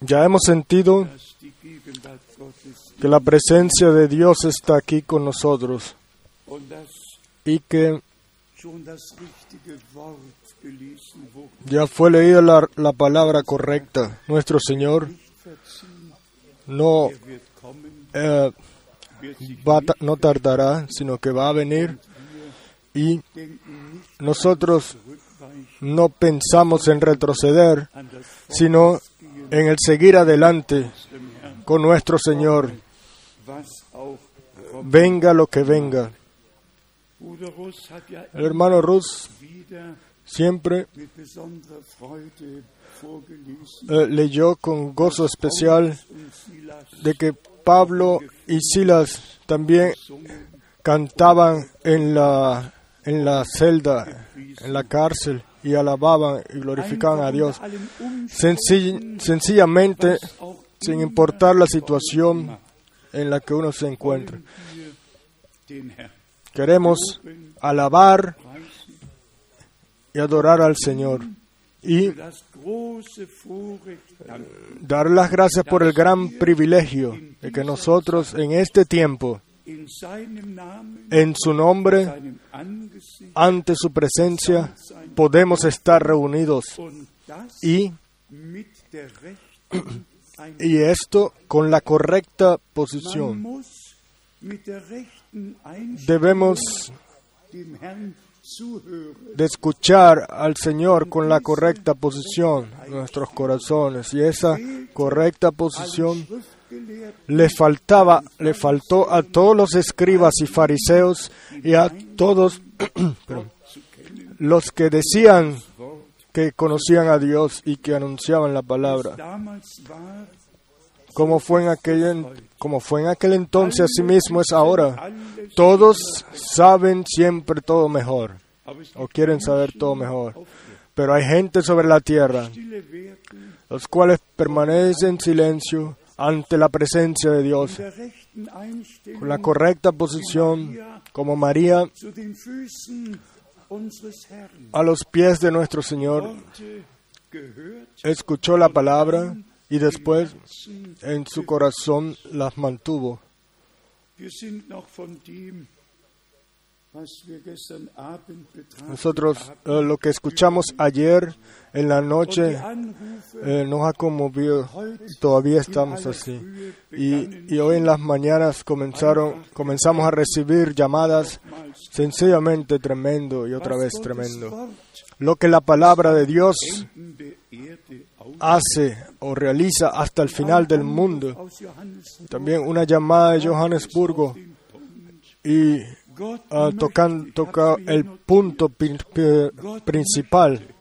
Ya hemos sentido que la presencia de Dios está aquí con nosotros y que ya fue leída la, la palabra correcta. Nuestro Señor no, er eh, va no tardará, sino que va a venir y nosotros no pensamos en retroceder, sino en el seguir adelante con nuestro Señor, venga lo que venga. El hermano Rus siempre eh, leyó con gozo especial de que Pablo y Silas también cantaban en la, en la celda, en la cárcel, y alababan y glorificaban a Dios. sencillamente, sin importar la situación en la que uno se encuentra. Queremos alabar y adorar al Señor y danken, dar las gracias por el gran privilegio de que nosotros en este tiempo, en su nombre, ante su presencia, podemos estar reunidos y, esto con la correcta posición. Debemos de escuchar al Señor con la correcta posición en nuestros corazones y esa correcta posición le faltaba, le faltó a todos los escribas y fariseos y a todos. los que decían que conocían a Dios y que anunciaban la palabra. Como fue en aquel, como fue en aquel entonces, asimismo es ahora. Todos saben siempre todo mejor, o quieren saber todo mejor. Pero hay gente sobre la tierra, los cuales permanecen en silencio ante la presencia de Dios, con la correcta posición, como María a los pies de nuestro Señor, escuchó la palabra y después en su corazón las mantuvo. Nosotros eh, lo que escuchamos ayer en la noche eh, nos ha conmovido todavía estamos así. Y, y hoy en las mañanas comenzaron, comenzamos a recibir llamadas sencillamente tremendo y otra vez tremendo. Lo que la palabra de Dios hace o realiza hasta el final del mundo. También una llamada de Johannesburgo y ich toca el punto pri- principal.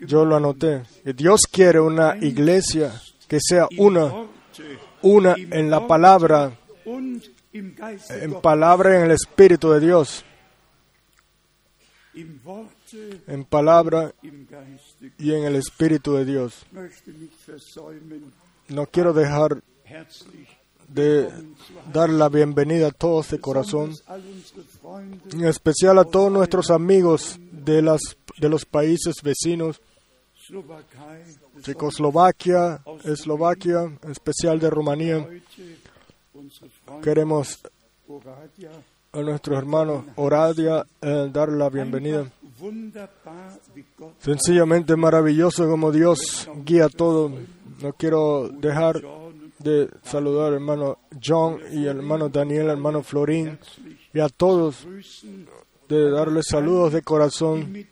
Yo lo anoté. Dios quiere una iglesia que sea una, una en la palabra, en palabra y en el Espíritu de Dios. En palabra y en el Espíritu de Dios. No quiero dejar de dar la bienvenida a todos de corazón, unsere Freunde en especial a todos nuestros amigos de, las, de los países vecinos, Checoslovaquia, Eslovaquia, en especial de Rumanía. Queremos a nuestros hermanos Oradia eh, dar la bienvenida. Sencillamente maravilloso como Dios guía todo. No quiero dejar de saludar al hermano John y al hermano Daniel, al hermano Florín y a todos, de darles saludos de corazón,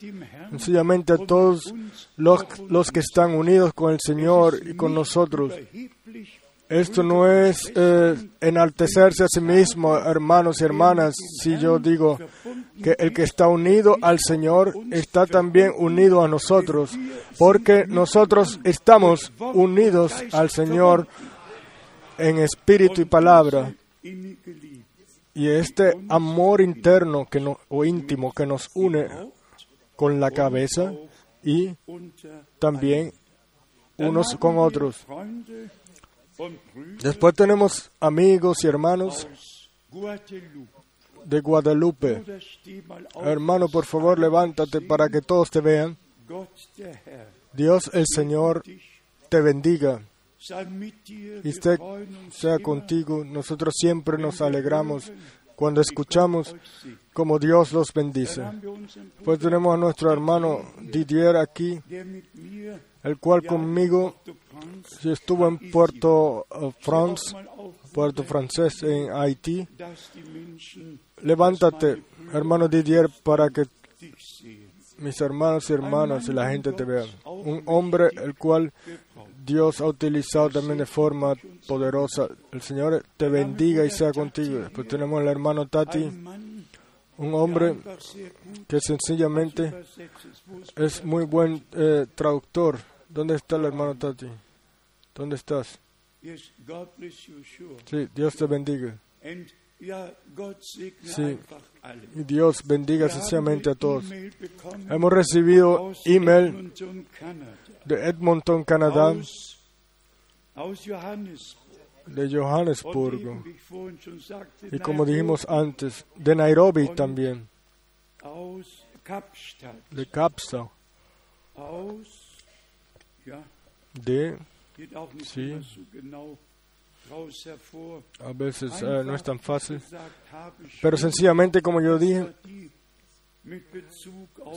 sencillamente a todos los, los que están unidos con el Señor y con nosotros. Esto no es eh, enaltecerse a sí mismo, hermanos y hermanas, si yo digo que el que está unido al Señor está también unido a nosotros, porque nosotros estamos unidos al Señor en espíritu y palabra. Y este amor interno que no- o íntimo que nos une con la cabeza y también unos con otros. Después tenemos amigos y hermanos de Guadalupe. Hermano, por favor, levántate para que todos te vean. Dios el Señor te bendiga esté- sea contigo. Nosotros siempre nos alegramos cuando escuchamos como Dios los bendice. Pues tenemos a nuestro hermano Didier aquí, el cual conmigo estuvo en Puerto eh, France, Puerto Francés en Haití. Levántate, hermano Didier, para que. Mis hermanos y hermanas y la gente te vea. Un hombre el cual Dios ha utilizado también de forma poderosa. El Señor te bendiga y sea contigo. Después tenemos al hermano Tati, un hombre que sencillamente es muy buen eh, traductor. ¿Dónde está el hermano Tati? ¿Dónde estás? Sí, Dios te bendiga. Sí. Dios bendiga sencillamente a todos. Hemos recibido email de Edmonton, Canadá, de Johannesburgo. Y como dijimos antes, de Nairobi también, de ja, de, Sí. A veces eh, no es tan fácil, pero sencillamente como yo dije,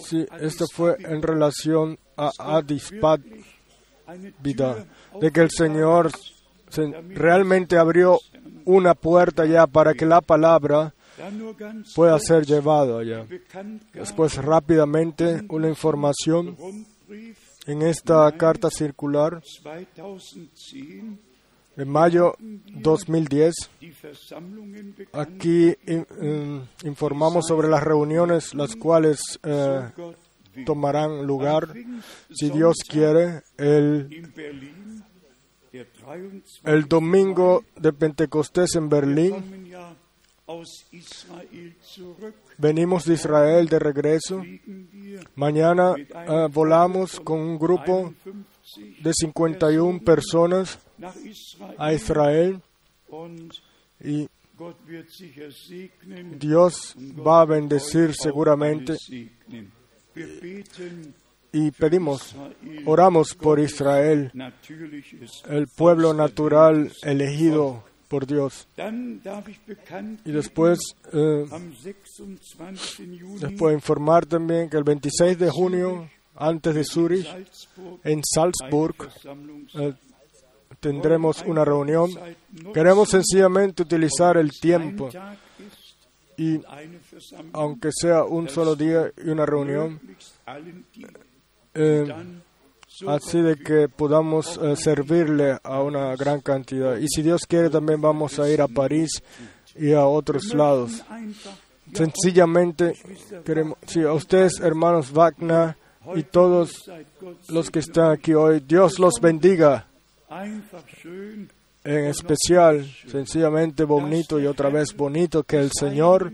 sí, esto fue en relación a eine Vida, de que el Señor realmente abrió una puerta ya para que la palabra pueda ser llevada allá. Después rápidamente una información en esta carta circular 2010, de mayo 2010. die Versammlungen bekannt, Aquí in- informamos sobre las reuniones las cuales eh, tomarán lugar, si Dios quiere, el, in Berlin, der 23. el domingo de Pentecostés en Berlín. Venimos de Israel de regreso. Mañana eh, volamos con un grupo 51 de 51 personas a Israel y. Dios va a bendecir seguramente y pedimos, oramos por Israel, el pueblo natural elegido por Dios. Y después, eh, am 26. Juni después informar también que el 26 de junio, antes de Zurich, en Salzburg, eh, tendremos una reunión. Queremos sencillamente utilizar el tiempo y aunque sea un solo día y una reunión, eh, así de que podamos eh, servirle a una gran cantidad. Y si Dios quiere, también vamos a ir a París y a otros lados. Sencillamente queremos, sí, a ustedes, hermanos Wagner y todos los que están aquí hoy, Dios los bendiga. En especial, sencillamente bonito y otra vez bonito que el Señor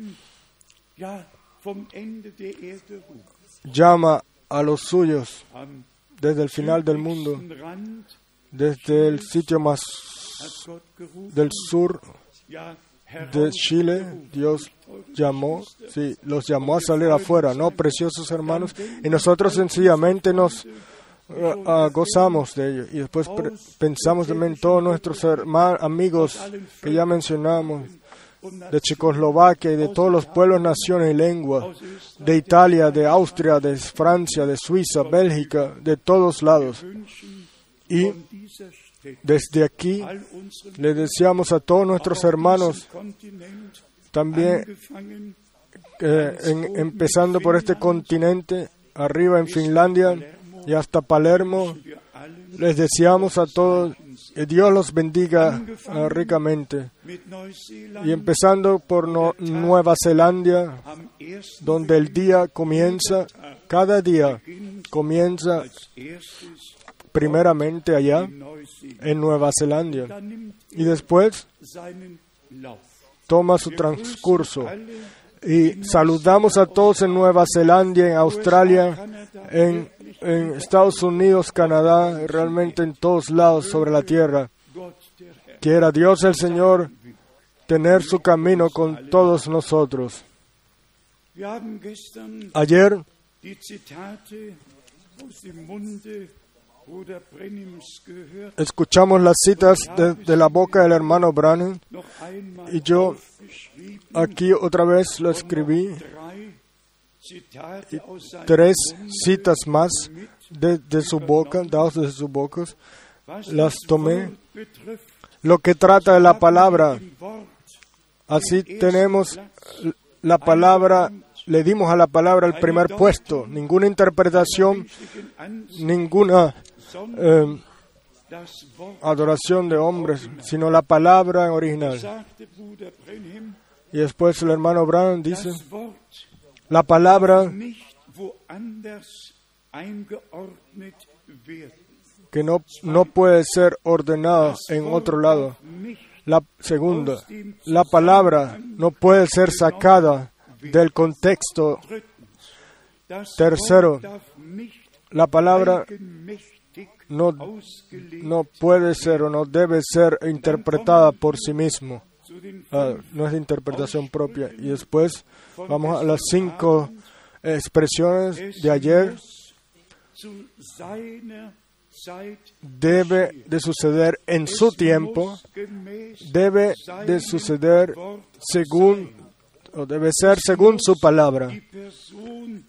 llama a los suyos desde el final del mundo, desde el sitio más del sur de Chile, Dios llamó, sí, los llamó a salir afuera, ¿no, preciosos hermanos? Y nosotros sencillamente nos eh, ah, gozamos de ello. Y después pensamos también todos nuestros herma- amigos que ya mencionamos, de Checoslovaquia y de todos los pueblos, naciones y lenguas, de Italia, de Austria, de Francia, de Suiza, Bélgica, de todos lados. Y desde aquí le deseamos a todos nuestros hermanos, también eh, empezando por este continente, arriba en Finlandia y hasta Palermo, les deseamos a todos que Dios los bendiga eh, ricamente. Y empezando por Nueva Zelanda, donde el día comienza, cada día comienza primeramente allá en Nueva Zelanda y después toma su transcurso. Y saludamos a todos en Nueva Zelanda, en Australia, en, Estados Unidos, Canadá, realmente en todos lados sobre la tierra. Quiera Dios el Señor tener su camino con todos nosotros. Ayer Escuchamos las citas de, la boca del hermano Branham y yo aquí otra vez lo escribí. Tres citas más de, de su boca, dados de sus bocas. las tomé. Lo que trata de la palabra, así tenemos la palabra, le dimos a la palabra el primer puesto. Ninguna interpretación, ninguna eh, Wort, adoración de hombres, sino la palabra en original. Y después el hermano Brown dice, la palabra que no, no puede ser ordenada en otro lado. La segunda, la palabra no puede ser sacada del contexto. Tercero, La palabra no, no puede ser o no debe ser interpretada por sí mismo. Ah, no es interpretación propia. Y después vamos a las cinco expresiones Es de ayer. Debe de suceder en su tiempo, debe de suceder según, debe ser según su palabra.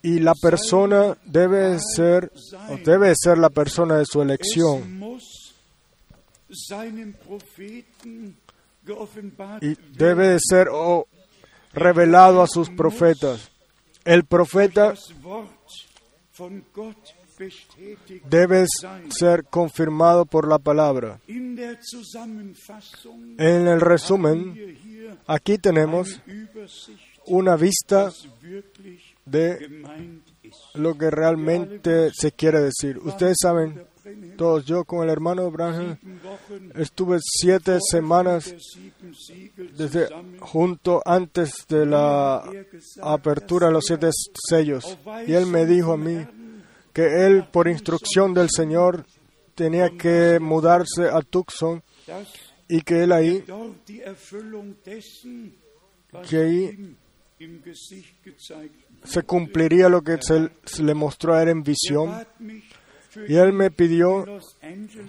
Y la persona debe ser, o debe ser la persona de su elección. Y debe de ser o revelado a sus profetas. El profeta das Wort von Gott bestätigt debe ser confirmado por la palabra. En el resumen, aquí tenemos una vista de lo que realmente se quiere decir. Ustedes saben, todos, yo con el hermano Branham estuve siete semanas desde junto antes de la er apertura de los siete sellos. Y él me dijo a mí que él, por instrucción del Señor, tenía que mudarse a Tucson y que él ahí, que ahí se cumpliría lo que se, se le mostró a él en visión. Y él me pidió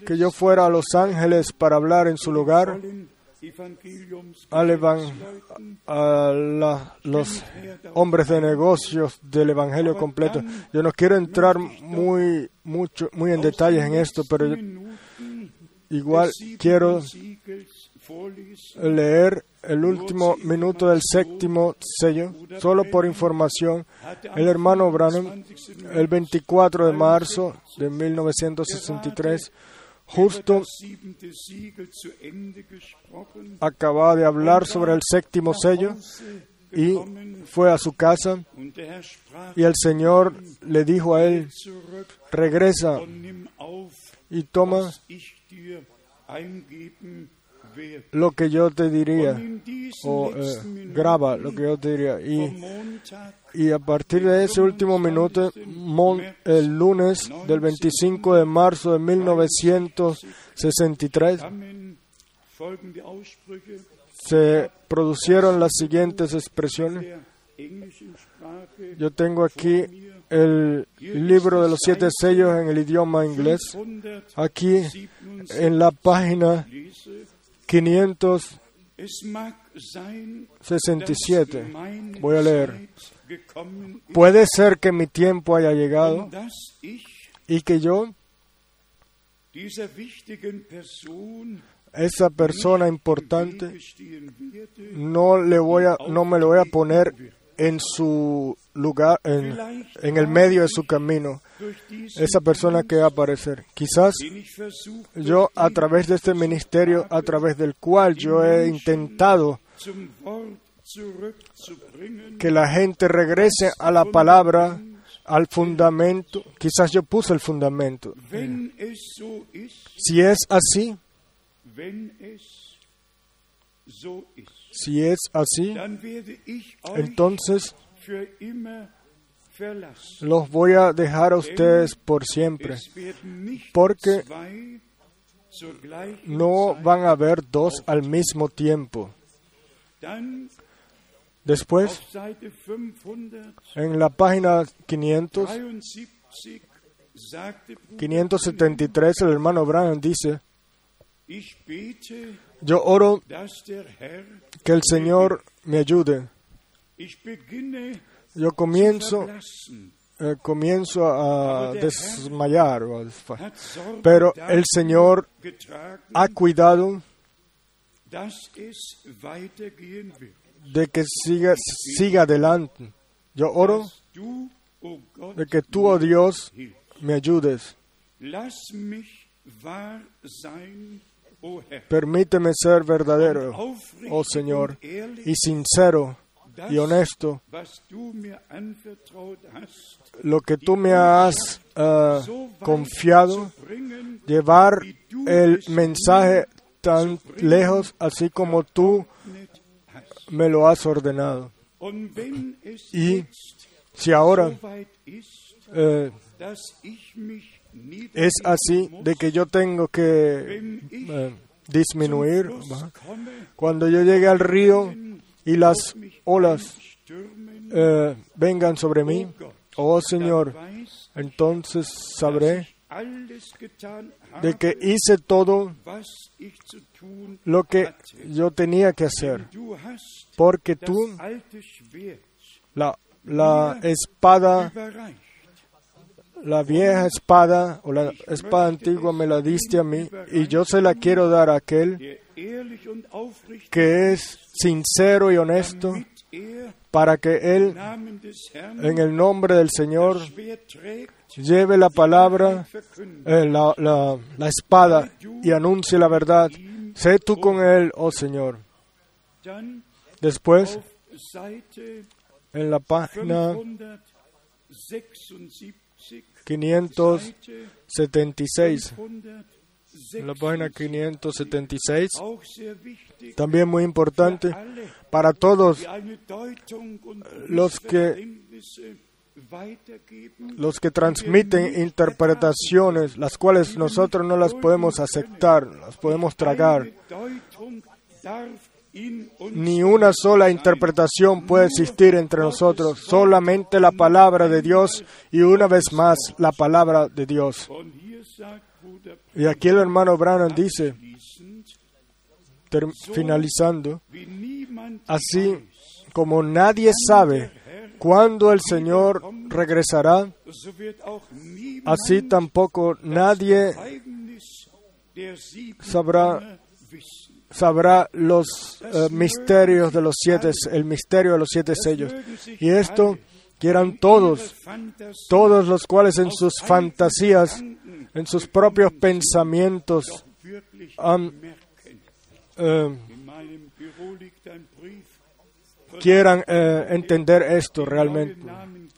que yo fuera a Los Ángeles para hablar en su lugar al a la- los hombres de negocios del Evangelio completo. Yo no quiero entrar muy, mucho, muy en detalles en esto, pero yo igual quiero leer el último minuto del séptimo sello, solo por información. El hermano Branham, el 24 de marzo de 1963, justo acababa de hablar sobre el séptimo sello y fue a su casa y el Señor le dijo a él, regresa y toma lo que yo te diría o eh, graba lo que yo te diría. Y, y a partir de ese último minuto, el lunes del 25 de marzo de 1963, kamen folgende Aussprüche se producieron las siguientes expresiones. Yo tengo aquí el libro de los siete sellos en el idioma inglés. 167 Aquí en la página. 567. Es mag sein, dass meine Voy a leer. Puede ser que mi tiempo haya llegado ich y que yo, esa persona im importante, no le voy a, no me lo voy a poner en su lugar, en, en el medio de su camino. Esa persona que va a aparecer. Quizás yo a través de este ministerio, a través del cual yo he intentado que la gente regrese a la palabra, al fundamento. Quizás yo puse el fundamento. Si es así, si es así, entonces. Los voy a dejar a ustedes por siempre, porque no van a haber dos al mismo tiempo. Después, auf Seite 573, en la página 500, sagte Bruder, 573 el hermano Branham dice, yo oro que el Señor me ayude. Yo comienzo, eh, comienzo a desmayar, pero el Señor ha cuidado de que siga, siga adelante. Yo oro de que tú, oh Dios, me ayudes. Permíteme ser verdadero, oh Señor, y sincero y honesto. Lo que tú me has weit confiado, llevar el mensaje tan lejos, así como tú me lo has ordenado. Y si ahora eh, es así de que yo tengo que eh, disminuir, cuando yo llegue al río y las olas eh, vengan sobre mí, oh Señor, entonces sabré de que hice todo lo que yo tenía que hacer, porque tú la, la espada, la vieja espada o la espada antigua me la diste a mí y yo se la quiero dar a aquel que es sincero y honesto er para que él en el nombre del Señor lleve la palabra, eh, la, la- la espada y anuncie la verdad. Sé tú con él, oh Señor. Después, en la página 576, 576, Seite en la página 576, 576, auch sehr wichtig, también muy importante para todos Los que- los que transmiten interpretaciones, las cuales nosotros no las podemos aceptar, las podemos tragar. Ni una sola interpretación puede existir entre nosotros, solamente la palabra de Dios y una vez más la palabra de Dios. Y aquí el hermano Branham dice, finalizando, así como nadie sabe cuándo el Señor regresará, así tampoco nadie sabrá sabrá los eh, misterios de los siete, el misterio de los siete sellos. Y esto quieran todos, todos los cuales en sus fantasías, en sus propios pensamientos, eh, quieran eh, entender esto realmente.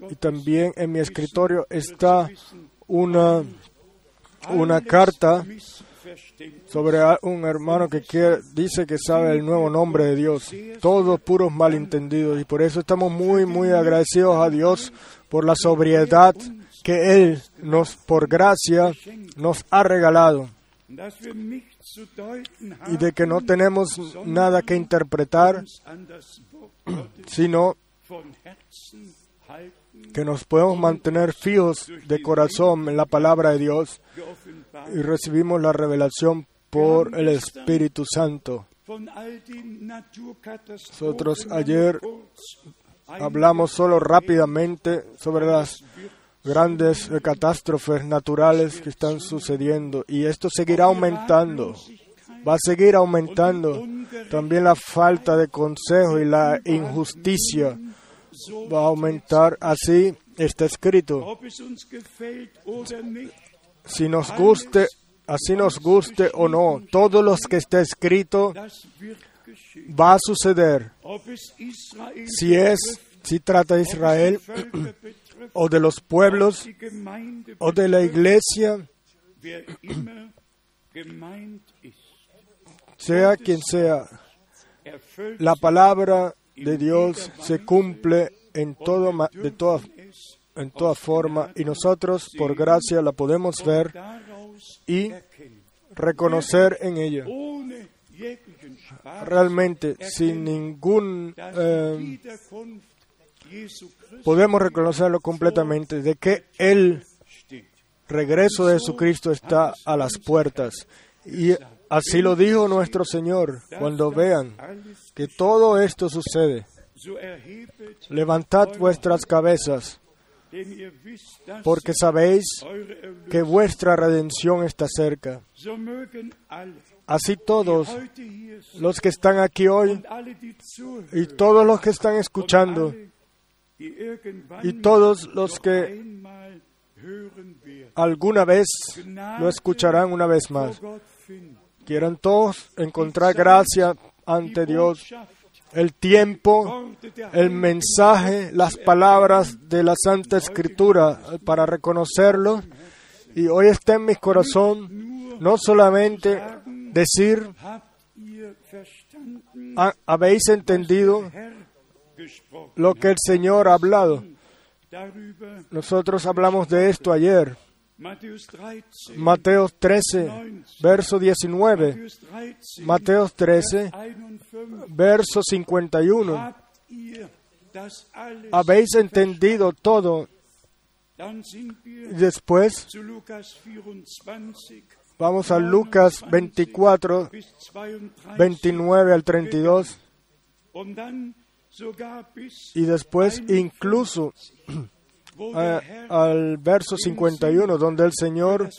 Y también en mi escritorio está una, una carta sobre un hermano que quiere- dice que sabe el nuevo nombre de Dios. Todos puros malentendidos. Y por eso estamos muy, muy agradecidos a Dios por la sobriedad que Él nos, por gracia, nos ha regalado. Y de que no tenemos nada que interpretar, sino que nos podemos mantener fijos de corazón en la palabra de Dios y recibimos la revelación por el Espíritu Santo. Nosotros ayer Hablamos solo rápidamente sobre las grandes catástrofes naturales que están sucediendo y esto seguirá aumentando. Va a seguir aumentando. También la falta de consejo y la injusticia va a aumentar. Así está escrito. Si nos guste, así nos guste o no, todo lo que está escrito va a suceder. Si es, si trata de Israel o de los pueblos o de la iglesia, sea quien sea, la palabra de Dios se cumple en todo de toda, en toda forma y nosotros por gracia la podemos ver y reconocer en ella. Realmente, sin ningún... eh, podemos reconocerlo completamente de que steht. regreso de Jesucristo está a las puertas. Y así lo dijo nuestro Señor, cuando vean que todo esto sucede. Levantad vuestras cabezas, porque sabéis que vuestra redención está cerca. Así todos los que están aquí hoy y todos los que están escuchando y todos los que alguna vez lo escucharán una vez más. Quieran todos encontrar gracia ante Dios, el tiempo, el mensaje, las palabras de la Santa Escritura para reconocerlo. Y hoy está en mi corazón no solamente decir, "Ha- habéis entendido. Lo que el Señor ha hablado. Nosotros hablamos de esto ayer. Matthäus 13, Mateo 13, verso 19. Matthäus 13, Mateo 13, 51. verso 51. Habt ihr das alles Habéis entendido todo. Después zu Lukas 24 vamos a Lucas 24, bis 32 29 al 32. Y después incluso al verso 51, donde el Señor,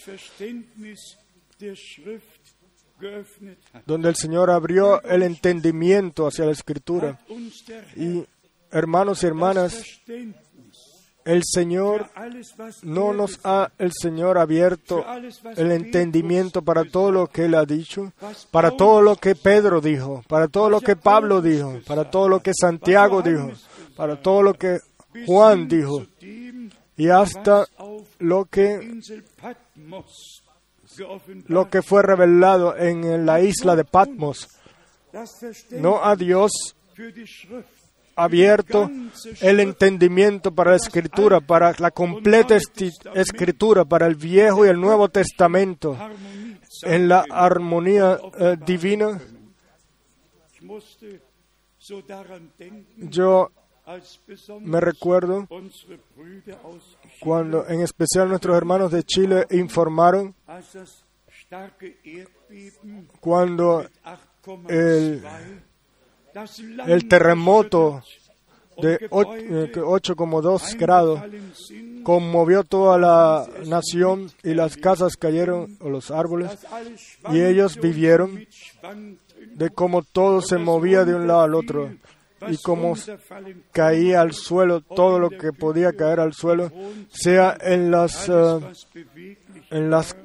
donde el Señor abrió el entendimiento hacia la Escritura. Y hermanos y hermanas, el Señor no nos ha el Señor abierto el entendimiento para todo lo que Él ha dicho, para todo lo que Pedro dijo, para todo lo que Pablo dijo, para todo lo que Santiago dijo, para todo lo que Juan dijo, y hasta lo que, lo que fue revelado en la isla de Patmos. No a Dios abierto el entendimiento para la escritura, para la completa escritura, para el Viejo y el Nuevo Testamento, en la armonía eh, divina. Yo me recuerdo cuando en especial nuestros hermanos de Chile informaron cuando mit 8,2 el- el terremoto de und och- Gebäude eh, que 8,2 grados conmovió toda la nación y las casas cayeron, o los árboles, y ellos vivieron de cómo todo se movía de un lado al otro y cómo caía al suelo todo lo que podía caer al suelo, sea en las, eh, en las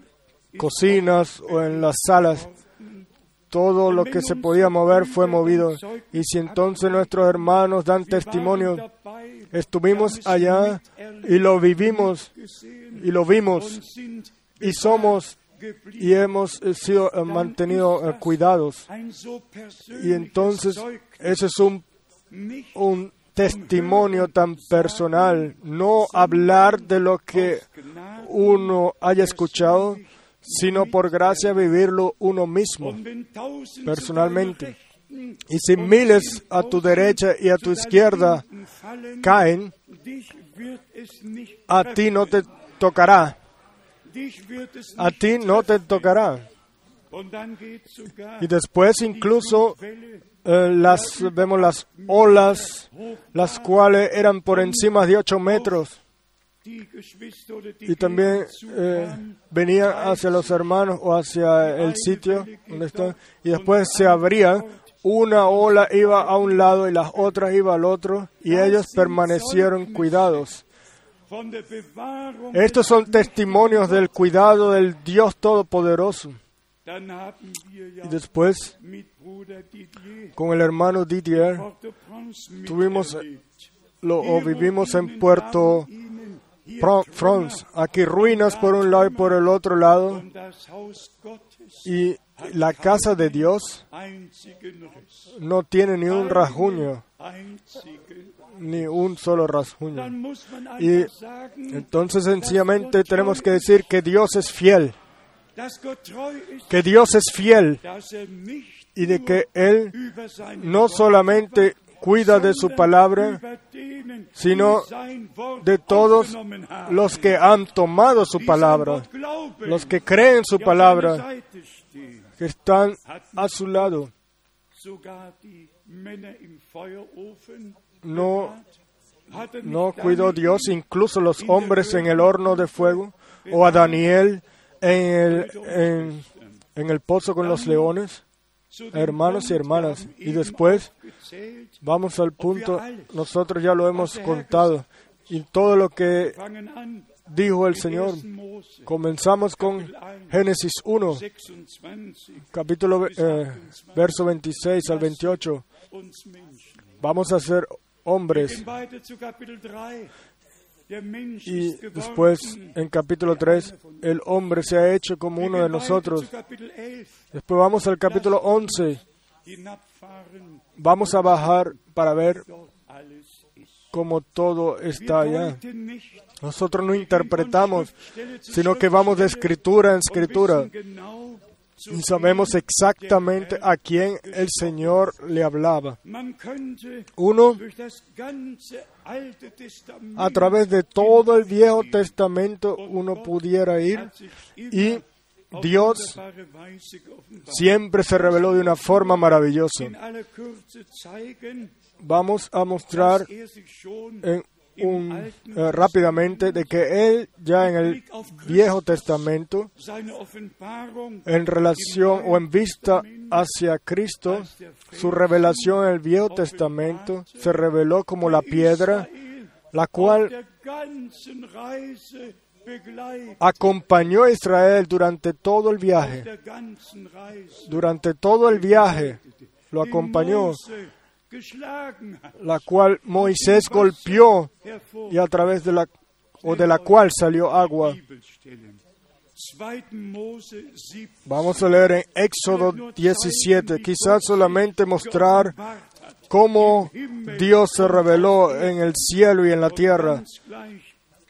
cocinas o en las salas. Todo lo que se podía mover fue movido. Y si entonces nuestros hermanos dan testimonio, estuvimos allá y lo vivimos y lo vimos y somos y hemos eh, sido eh, mantenidos eh, cuidados. Y entonces ese es un, un testimonio tan personal, no hablar de lo que uno haya escuchado, sino por gracia vivirlo uno mismo, personalmente. Y si miles a tu derecha y a tu izquierda caen, a ti no te tocará, a ti no te tocará. Y después incluso eh, las vemos las olas, las cuales eran por encima de ocho metros y también eh, venían hacia los hermanos o hacia el sitio donde están y después se abría una ola iba a un lado y las otras iba al otro y ellos permanecieron cuidados. Estos son testimonios del cuidado del Dios Todopoderoso. Y después, con el hermano Didier, tuvimos lo o vivimos en Puerto France, aquí ruinas por un lado y por el otro lado, y la casa de Dios no tiene ni un rasguño, ni un solo rasguño. Y entonces sencillamente tenemos que decir que Dios es fiel, que Dios es fiel y de que Él no solamente cuida de su palabra, sino de todos los que han tomado su palabra, los que creen su palabra, que están a su lado. No, no cuidó Dios incluso los hombres en el horno de fuego o a Daniel en el, en, en el pozo con los leones hermanos y hermanas. Y después vamos al punto, nosotros ya lo hemos contado, y todo lo que dijo el Señor. Comenzamos con Génesis 1, capítulo eh, verso 26 al 28. Vamos a ser hombres. Y después, en capítulo 3, el hombre se ha hecho como uno de nosotros. Después vamos al capítulo 11. Vamos a bajar para ver cómo todo está allá. Nosotros no interpretamos, sino que vamos de escritura en escritura sabemos exactamente a quién el Señor le hablaba. Uno, a través de todo el Viejo Testamento, uno pudiera ir y Dios siempre se reveló de una forma maravillosa. Vamos a mostrar en un, eh, rápidamente de que Él ya en el Viejo Testamento, en relación o en vista hacia Cristo, su revelación en el Viejo Testamento se reveló como la piedra, la cual acompañó a Israel durante todo el viaje. Durante todo el viaje lo acompañó la cual Moisés golpeó y a través de la o de la cual salió agua. Vamos a leer en Éxodo 17, quizás solamente mostrar cómo Dios se reveló en el cielo y en la tierra,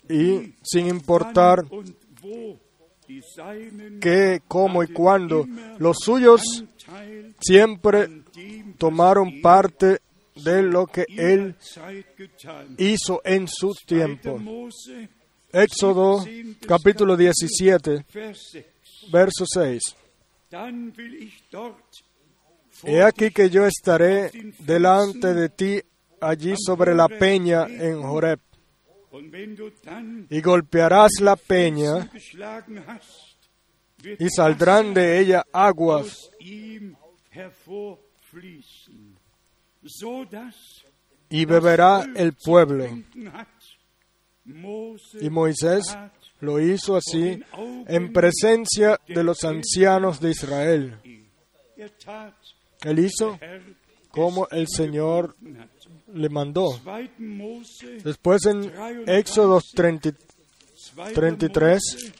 y sin importar qué, cómo y cuándo, los suyos siempre tomaron parte de lo que Él hizo en su tiempo. Éxodo capítulo 17, verso 6. He aquí que yo estaré delante de ti allí sobre la peña en Joreb, y golpearás la peña, y saldrán de ella aguas y beberá el pueblo. Y Moisés lo hizo así en presencia de los ancianos de Israel. Él hizo como el Señor le mandó. Después en Éxodo 33,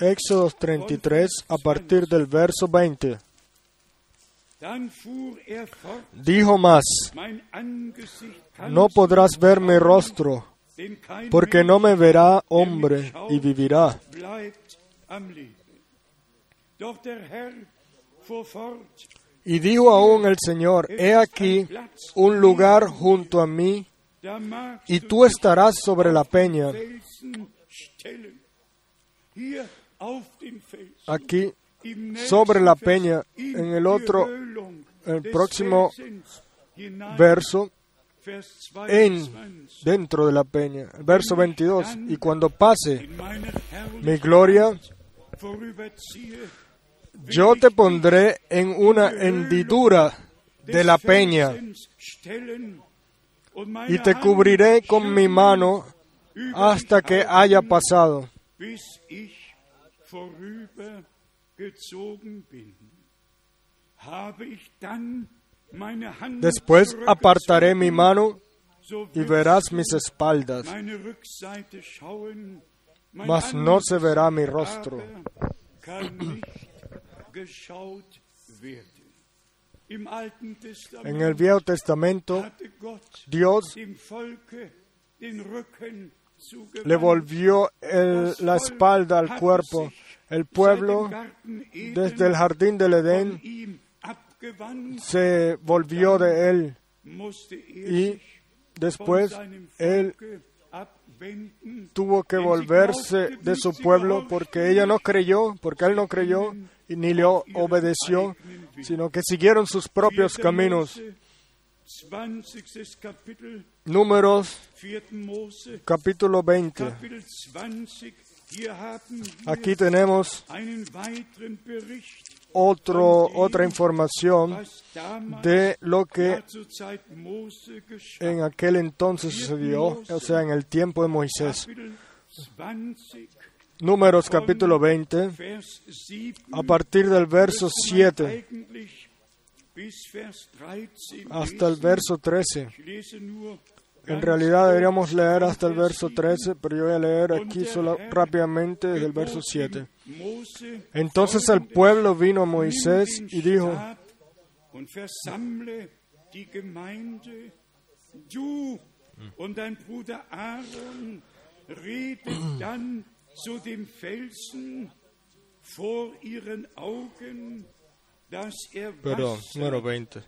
Éxodo 33, a partir del verso 20. Dijo más, no podrás ver mi rostro, porque no me verá hombre y vivirá. Y dijo aún el Señor, he aquí un lugar junto a mí, y tú estarás sobre la peña. Aquí sobre la peña. En el otro, el próximo verso, en, dentro de la peña. verso 22. Y cuando pase mi gloria, yo te pondré en una hendidura de la peña y te cubriré con mi mano hasta que haya pasado. Después apartaré mi mano y verás mis espaldas, mas no se verá mi rostro. En el Viejo Testamento, Dios le volvió la espalda al cuerpo el pueblo desde el jardín del Edén se volvió de él y después él tuvo que volverse de su pueblo porque ella no creyó, porque él no creyó y ni le obedeció, sino que siguieron sus propios caminos. Mose, 20. Kapitel, Números 4. Mose, capítulo 20. Kapitel 20. Hier haben wir Aquí tenemos otro, otra información de lo que en aquel entonces sucedió, o sea, en el tiempo de Moisés. Kapitel 20, Números capítulo 20, Vers 7. a partir del verso müsste man 7 hasta el verso 13. Ich lese nur En realidad deberíamos leer hasta el Vers verso 7. 13, pero yo voy a leer aquí solo rápidamente desde el verso 7. Mose, Entonces el pueblo vino a Moisés y dijo, perdón, número 20. her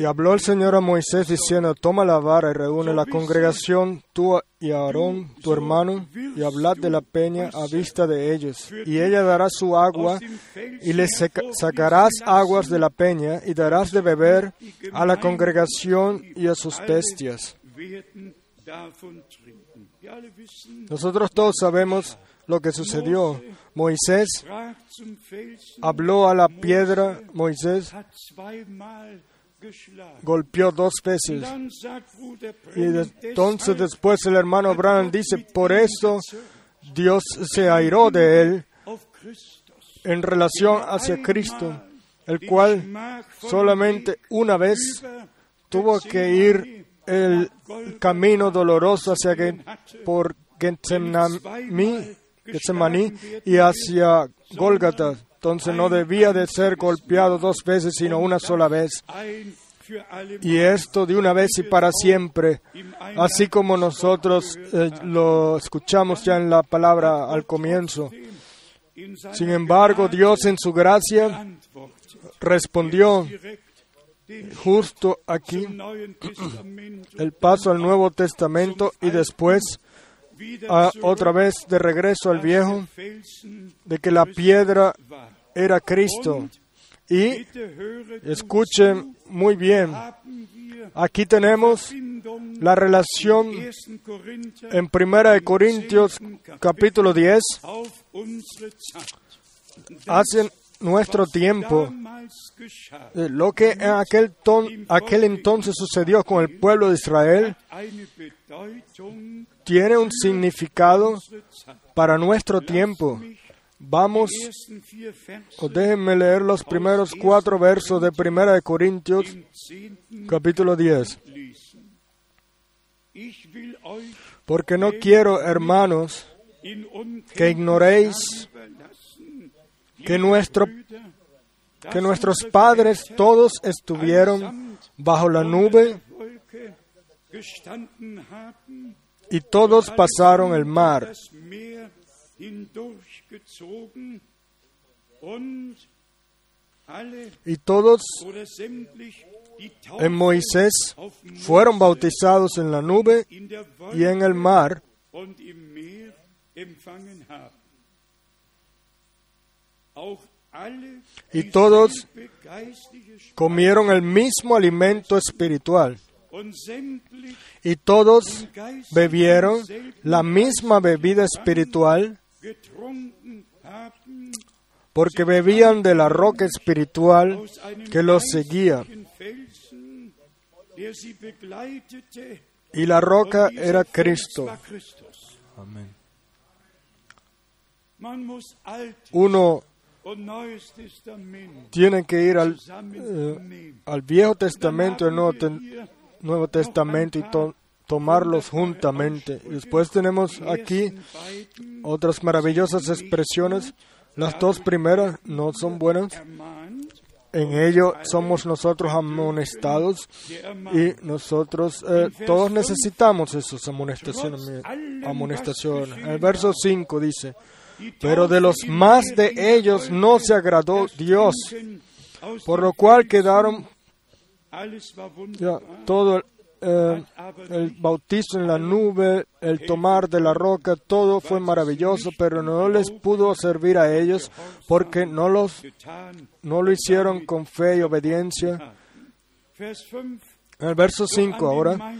Y habló el Señor a Moisés diciendo, toma la vara y reúne la congregación, tú y Aarón, tu hermano, y hablad de la peña a vista de ellos. Y ella dará su agua, y le saca- hervorfließen sacarás aguas de la peña, y darás de beber a la congregación y a sus bestias. Nosotros todos sabemos lo que sucedió. Moisés habló a la piedra, Moisés golpeó dos veces. Y de- entonces después el hermano Branham dice, por eso Dios se airó de él en relación hacia Cristo, el cual solamente una vez tuvo que ir el camino doloroso hacia que, por Getsemaní, Getsemaní y hacia Gólgata. Entonces no debía de ser golpeado dos veces, sino una sola vez. Y esto de una vez y para siempre, así como nosotros eh, lo escuchamos ya en la palabra al comienzo. Sin embargo, Dios en su gracia respondió justo aquí el paso al Nuevo Testamento y después a, zurück otra vez de regreso al viejo de que la piedra era Cristo. Y escuchen muy bien, aquí tenemos la relación 1. Korinther en Primera de Corintios capítulo 10 auf unsere Zeit. hacia nuestro tiempo. Eh, Lo que en aquel, ton- aquel entonces sucedió con el pueblo de Israel tiene un significado para nuestro tiempo. Vamos, o déjenme leer los primeros cuatro versos de Primera de Corintios capítulo 10. lesen. Ich will euch Porque no quiero, hermanos, que ignoréis que, nuestro, que nuestros padres todos estuvieron bajo la nube y todos pasaron el mar. Y todos en Moisés fueron bautizados en la nube y en el mar Y todos comieron el mismo alimento espiritual y todos bebieron la misma bebida espiritual porque bebían de la roca espiritual que los seguía y la roca era Cristo. Alt Uno tiene que ir al, eh, al Viejo Testamento y Nuevo, haben Te- wir hier Nuevo Testamento y to- tomarlos juntamente. Después tenemos aquí otras maravillosas expresiones. Las dos primeras no son buenas. En ello somos nosotros amonestados y nosotros eh, todos necesitamos esas amonestaciones. amonestaciones. El verso 5 dice, pero de los más de ellos no se agradó Dios, Por lo cual quedaron ya, todo el, eh, el bautizo en la nube, el tomar de la roca, todo fue maravilloso, pero no les pudo servir a ellos porque no, los, no lo hicieron con fe y obediencia. Vers 5. En el verso Doch 5 an den ahora,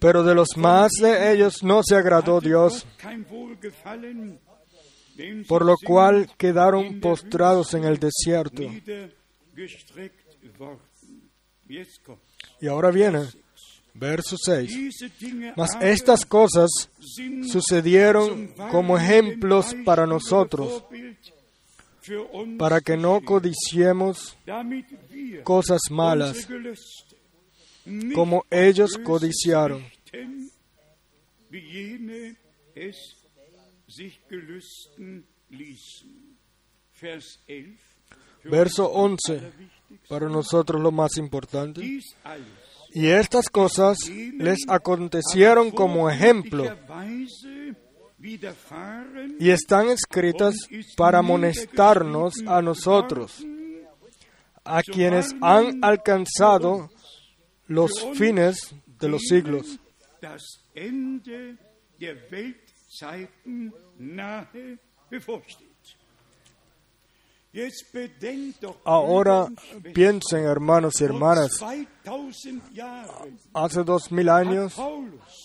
pero de los más de ellos no se agradó Dios, por lo cual quedaron postrados en el desierto. Y ahora viene, verso 6. Diese Dinge Mas estas cosas sucedieron como ejemplos para nosotros, para que no codiciemos cosas malas, como ellos codiciaron. richten, wie jene es sich gelüsten ließen. Vers 11. für Verso uns 11, allerwichtigste. Para nosotros lo más importante. Y estas cosas les acontecieron como ejemplo y están escritas para amonestarnos a nosotros, a quienes han alcanzado los fines de los siglos. Ahora piensen, hermanos y hermanas, vor 2000 Jahren hace dos mil años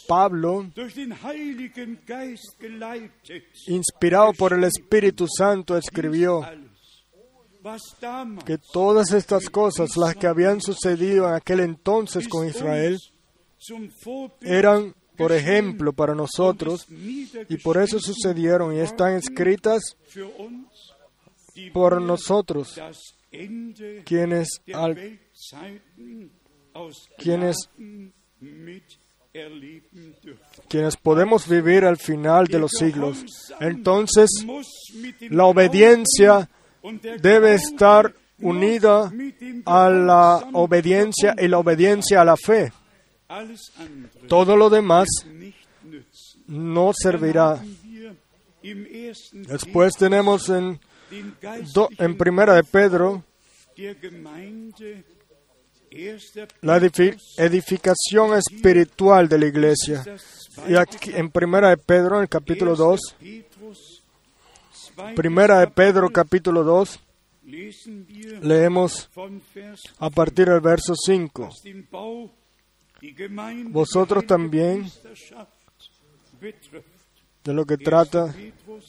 Pablo, inspirado por el Espíritu Santo, escribió que todas estas cosas, las que habían sucedido en aquel entonces con Israel, eran por ejemplo para nosotros y por eso sucedieron y están escritas por nosotros, quienes, al- quienes- quienes podemos vivir al final de los siglos. Entonces, la obediencia debe estar unida a la obediencia y la obediencia a la fe. Todo lo demás no servirá. Después tenemos en, en primera de Pedro la edifi- edificación espiritual de la iglesia. Y aquí en primera de Pedro, en el capítulo 2, Petrus, zweites primera de Pedro capítulo 2, lesen wir leemos a partir del verso 5. was den Bau, die Gemeinde, Vosotros también. De lo que trata,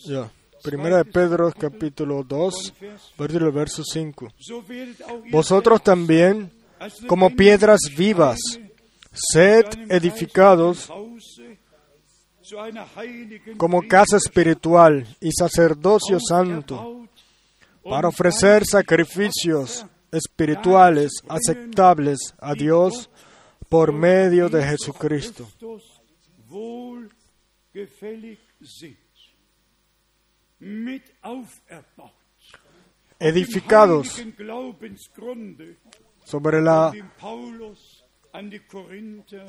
ya. Primera de Pedro capítulo 2, a partir del verso 5. so werdet auch ihr Vosotros también, como piedras vivas, sed edificados como casa espiritual y sacerdocio santo, para ofrecer sacrificios espirituales aceptables a Dios por medio de Jesucristo. Edificados sobre la,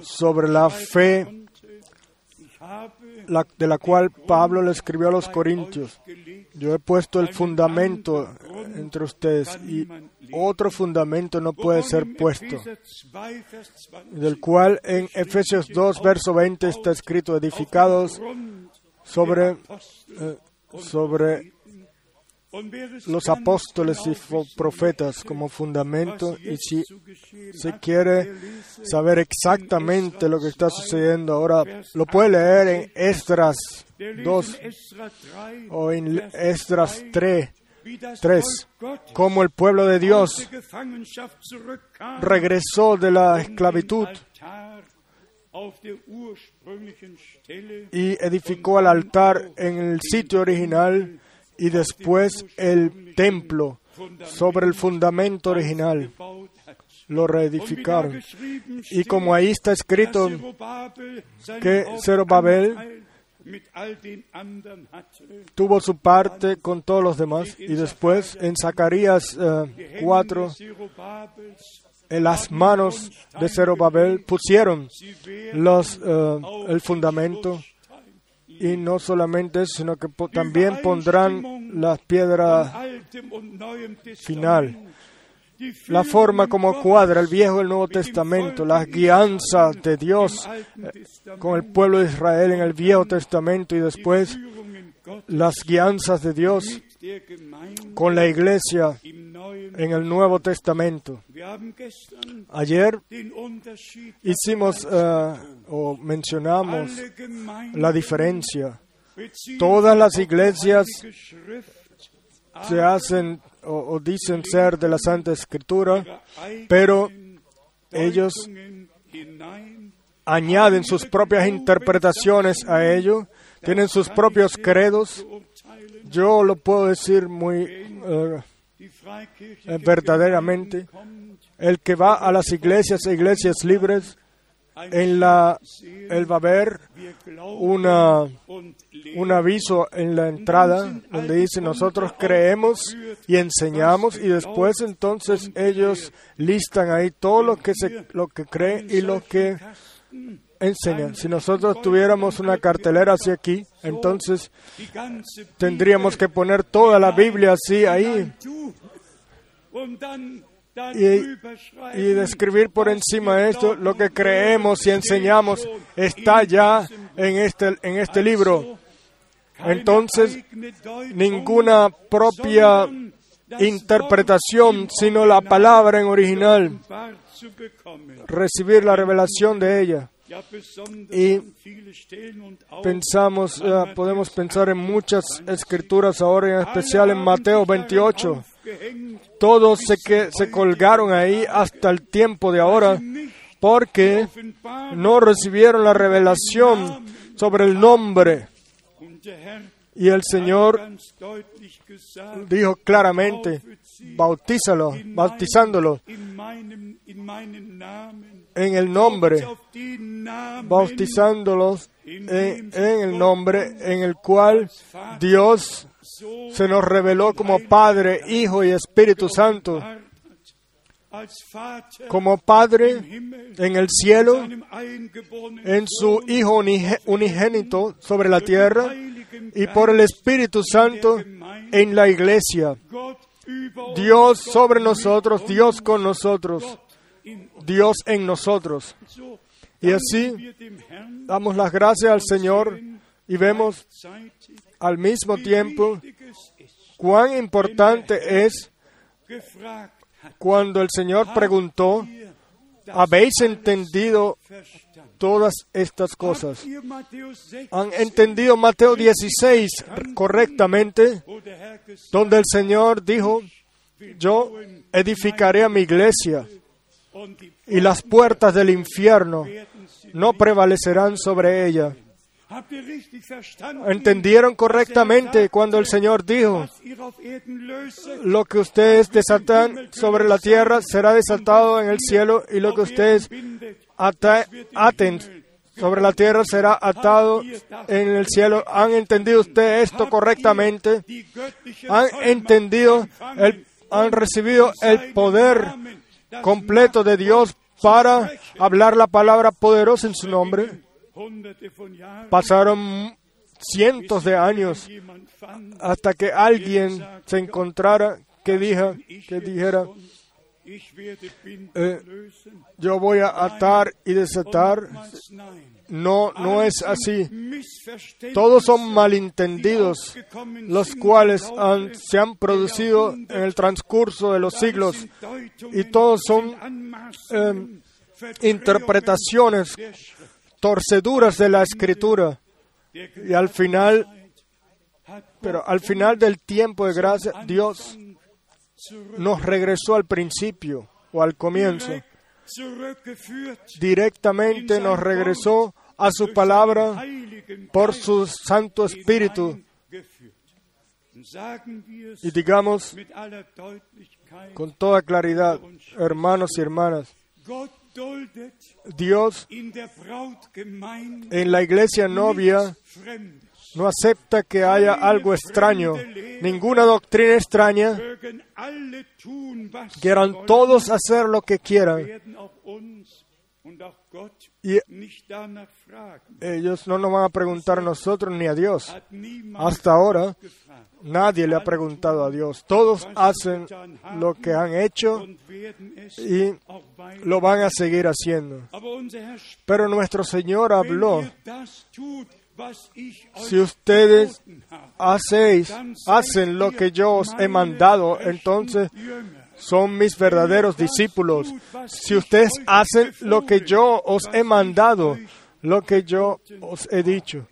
sobre la fe la- de la cual Pablo le escribió a los Corintios. Yo he puesto el fundamento entre ustedes y otro fundamento no puede ser puesto, Epheser 2, Vers 20 del cual en Efesios 2, verso 20 está escrito, edificados sobre, eh, sobre los apóstoles y profetas como fundamento y si se quiere saber exactamente lo que está sucediendo ahora, lo puede leer en Esdras der lese 2 in Esra 3, o en Esdras 2, 3, wie das 3, Volk Gottes como el pueblo de Dios regresó de la esclavitud Y edificó el altar en el sitio original y después el templo sobre el fundamento original. Lo reedificaron. Y como ahí está escrito que hatte, tuvo su parte con todos los demás. Y después en Zacarías die 4, Hände Zerubabels, en las manos de Zerubabel pusieron eh, el fundamento y no solamente eso, sino que también pondrán las piedras final. La forma como cuadra el Viejo y el Nuevo Testamento, las guianzas de Dios eh, con el pueblo de Israel en el Viejo Testamento y después las guianzas de Dios con la iglesia en el Nuevo Testamento. Ayer hicimos uh, o mencionamos la diferencia. Todas las iglesias se hacen o dicen ser de la Santa Escritura, pero ellos añaden sus propias interpretaciones a ello, tienen sus propios credos. Yo lo puedo decir muy uh, verdaderamente. El que va a las iglesias iglesias libres, en la, él va a ver una, un aviso en la entrada donde dice nosotros creemos y enseñamos y después entonces ellos listan ahí todo lo que se, lo que creen y lo que enseñan. Si nosotros tuviéramos una cartelera así aquí, entonces tendríamos que poner toda la Biblia así ahí y, y, describir por encima de esto lo que creemos y enseñamos está ya en este, en este libro. Entonces, ninguna propia interpretación, sino la palabra en original, recibir la revelación de ella. Y pensamos, uh, podemos pensar en muchas escrituras ahora, en especial en Mateo 28. Todos se, que, se colgaron ahí hasta el tiempo de ahora porque no recibieron la revelación sobre el nombre. Y el Señor dijo claramente, bautízalo, bautizándolo en el nombre, bautizándolos en, en el nombre en el cual Dios se nos reveló como Padre, Hijo y Espíritu Santo. Como Padre en el cielo, en su Hijo unigénito sobre la tierra y por el Espíritu Santo en la iglesia. Dios sobre nosotros, Dios con nosotros, Dios en nosotros. Y así damos las gracias al Señor y vemos al mismo tiempo cuán importante es cuando el Señor preguntó, ¿habéis entendido todas estas cosas? ¿Han entendido Mateo 16 correctamente? Donde el Señor dijo, yo edificaré a mi iglesia y las puertas del infierno no prevalecerán sobre ella. ¿Entendieron correctamente cuando el Señor dijo, lo que ustedes desatan sobre la tierra será desatado en el cielo y lo que ustedes aten sobre la tierra será atado en el cielo. ¿Han entendido ustedes esto correctamente? ¿Han entendido, han recibido el poder completo de Dios para hablar la palabra poderosa en su nombre? Pasaron cientos de años hasta que alguien se encontrara que, que dijera, eh, yo voy a atar y desatar. No, no es así. Todos son malentendidos, los cuales se han producido en el transcurso de los siglos y todos son eh, interpretaciones torceduras de la escritura. Y al final, pero al final del tiempo de gracia, Dios nos regresó al principio o al comienzo. Directamente nos regresó a su palabra por su Santo Espíritu. Y digamos con toda claridad, hermanos y hermanas, Dios en la iglesia novia no acepta que haya algo extraño, ninguna doctrina extraña. Quieran todos hacer lo que quieran. Y ellos no nos van a preguntar a nosotros ni a Dios. Hasta ahora nadie le ha preguntado a Dios. Todos hacen lo que han hecho y lo van a seguir haciendo. Pero nuestro Señor habló, si ustedes hacéis, hacen lo que yo os he mandado, entonces son mis verdaderos discípulos. Si ustedes hacen lo que yo os he mandado, lo que yo os he dicho.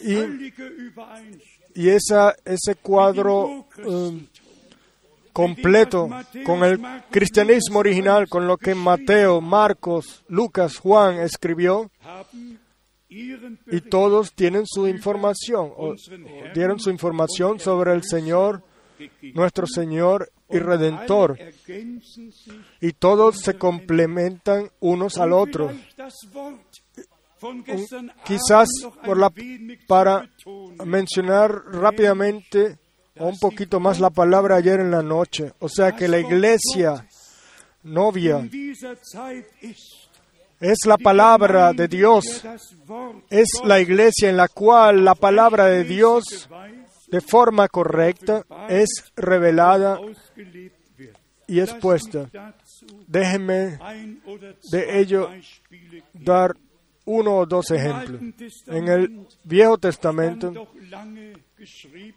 Y- ese cuadro eh, completo con el cristianismo original, con lo que Mateo, Marcos, Lucas, Juan escribió, y todos tienen su información, dieron su información sobre el Señor, nuestro Señor y Redentor, y todos se complementan unos al otro. Quizás por la, para mencionar rápidamente o un poquito más la palabra ayer en la noche, o sea que la iglesia novia es la palabra de Dios, es la iglesia en la cual la palabra de Dios de forma correcta es revelada y expuesta. Déjenme de ello dar uno o dos ejemplos. En el Viejo Testamento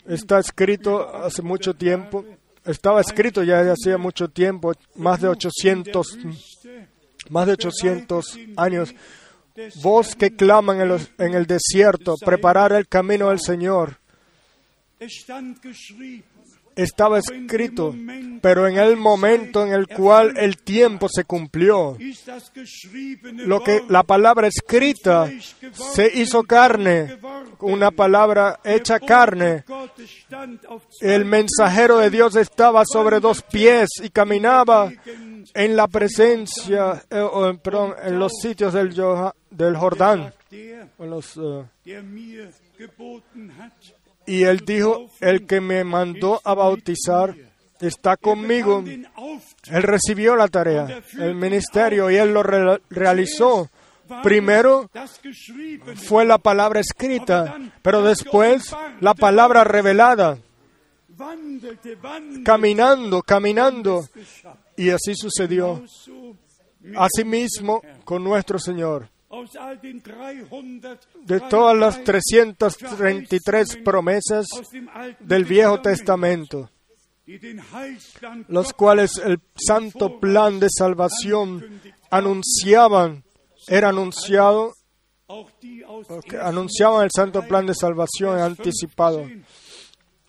está escrito hace mucho tiempo, estaba escrito ya hacía mucho tiempo, más de 800, Wüste, más de 800 años. Voz que claman en, el desierto, preparar el camino del Señor. Estaba escrito, pero en el momento en el cual el tiempo se cumplió, lo que la palabra escrita se hizo carne, una palabra hecha carne. El mensajero de Dios estaba sobre dos pies y caminaba en la presencia, eh, o, perdón, en los sitios del, Jordán. en los, eh, y él dijo, el que me mandó a bautizar está conmigo. Él recibió la tarea, el ministerio, y él lo re- realizó. Primero fue la palabra escrita, pero después la palabra revelada, caminando, caminando. Y así sucedió. Asimismo con nuestro Señor. aus all den 300 De todas las 333 promesas del Viejo Testament, Testamento, los cuales el santo plan de salvación anunciaban, era anunciado, anunciaban el santo plan de salvación anticipado.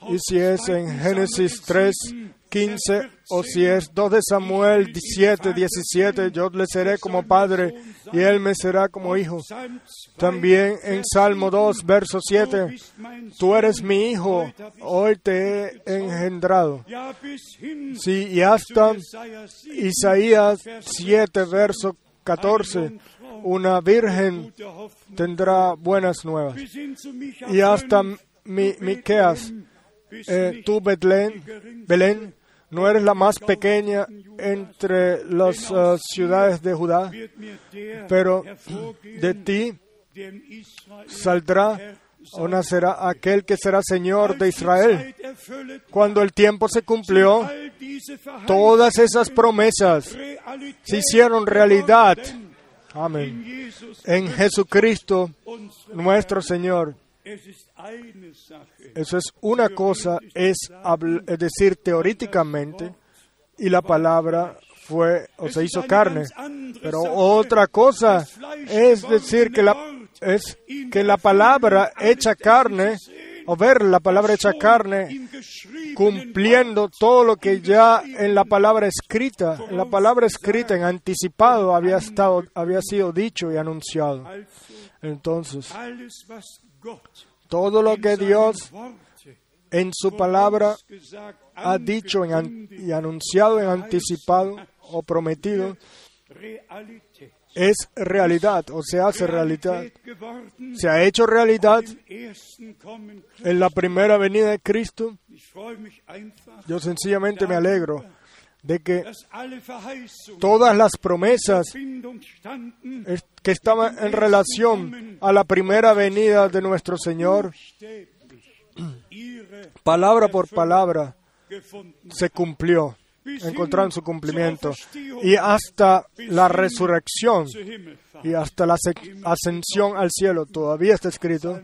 Y si es en Génesis 3, 15, o si es 2 de Samuel 7, 17, yo le seré como padre y él me será como hijo. También en Salmo 2, verso 7, tú eres mi hijo, hoy te he engendrado. Sí, y hasta Jesaja 7, Isaías 7, verso 14, una virgen tendrá buenas nuevas. Y hasta 5, mi, Miqueas, eh, tú Betlén, Belén, no eres la más pequeña entre las eh, ciudades de Judá, pero de ti saldrá o nacerá aquel que será Señor de Israel. Cuando el tiempo se cumplió, todas esas promesas se hicieron realidad. Amén. En Jesucristo, nuestro Señor. Eso es una cosa, es, decir, teóricamente, y la palabra fue o se hizo carne. Pero otra cosa es decir que la, es que la palabra hecha carne, o ver la palabra hecha carne, cumpliendo todo lo que ya en la palabra escrita, en la palabra escrita en anticipado había estado, había sido dicho y anunciado. Entonces, todo lo que Dios en su palabra ha dicho y anunciado en anticipado o prometido es realidad o se hace realidad. Se ha hecho realidad en la primera venida de Cristo. Yo sencillamente me alegro de que todas las promesas que estaban en relación a la primera venida de nuestro Señor, palabra por palabra, se cumplió. encontraron su cumplimiento. Y hasta la resurrección y hasta la ascensión al cielo, todavía está escrito.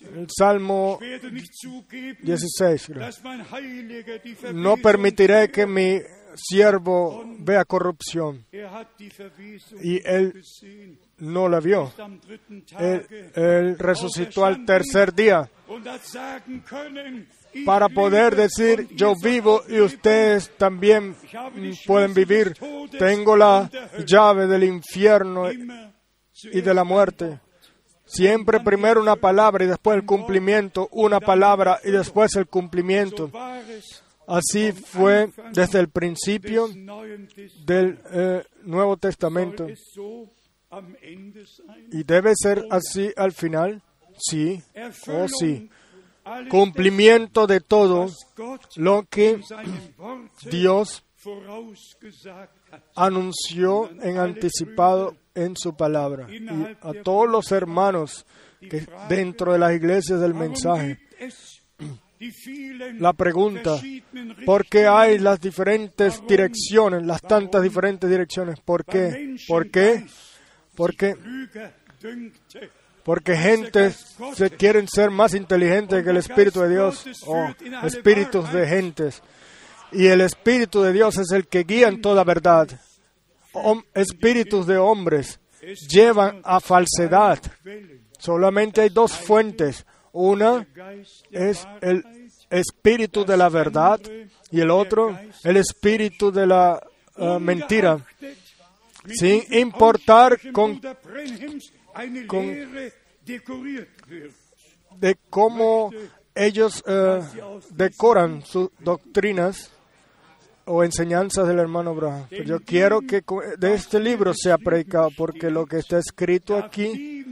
El Salmo Ich werde nicht zugeben, 16. creo. dass mein Heiliger die No permitiré que mi siervo vea corrupción. Y él no la vio. Él, resucitó al tercer día para poder decir, yo vivo y ustedes también pueden vivir. Tengo la llave del infierno y de la muerte. Siempre primero una palabra y después el cumplimiento, una palabra y después el cumplimiento. Así fue desde el principio del eh, Nuevo Testamento. ¿Y debe ser así al final? Sí, oh Erfüllung sí. Cumplimiento de todo lo que Dios anunció en anticipado en su palabra. Y a todos los hermanos que dentro de las iglesias del mensaje, la pregunta, ¿por qué hay las diferentes direcciones, las tantas diferentes direcciones? ¿Por qué? ¿Por qué? Porque, Klüger dünkte, porque gente se quieren ser más inteligentes que el Espíritu de Dios, o espíritus de gentes. Y el Espíritu de Dios es el que guía en toda verdad. Espíritus de hombres llevan a falsedad. Solamente hay dos fuentes. Una es el espíritu de la verdad y el otro el espíritu de la eh, mentira. Sin importar con- con- de cómo ellos eh, decoran sus doctrinas o enseñanzas del hermano Abraham. Pero yo quiero que de este libro sea predicado porque lo que está escrito aquí,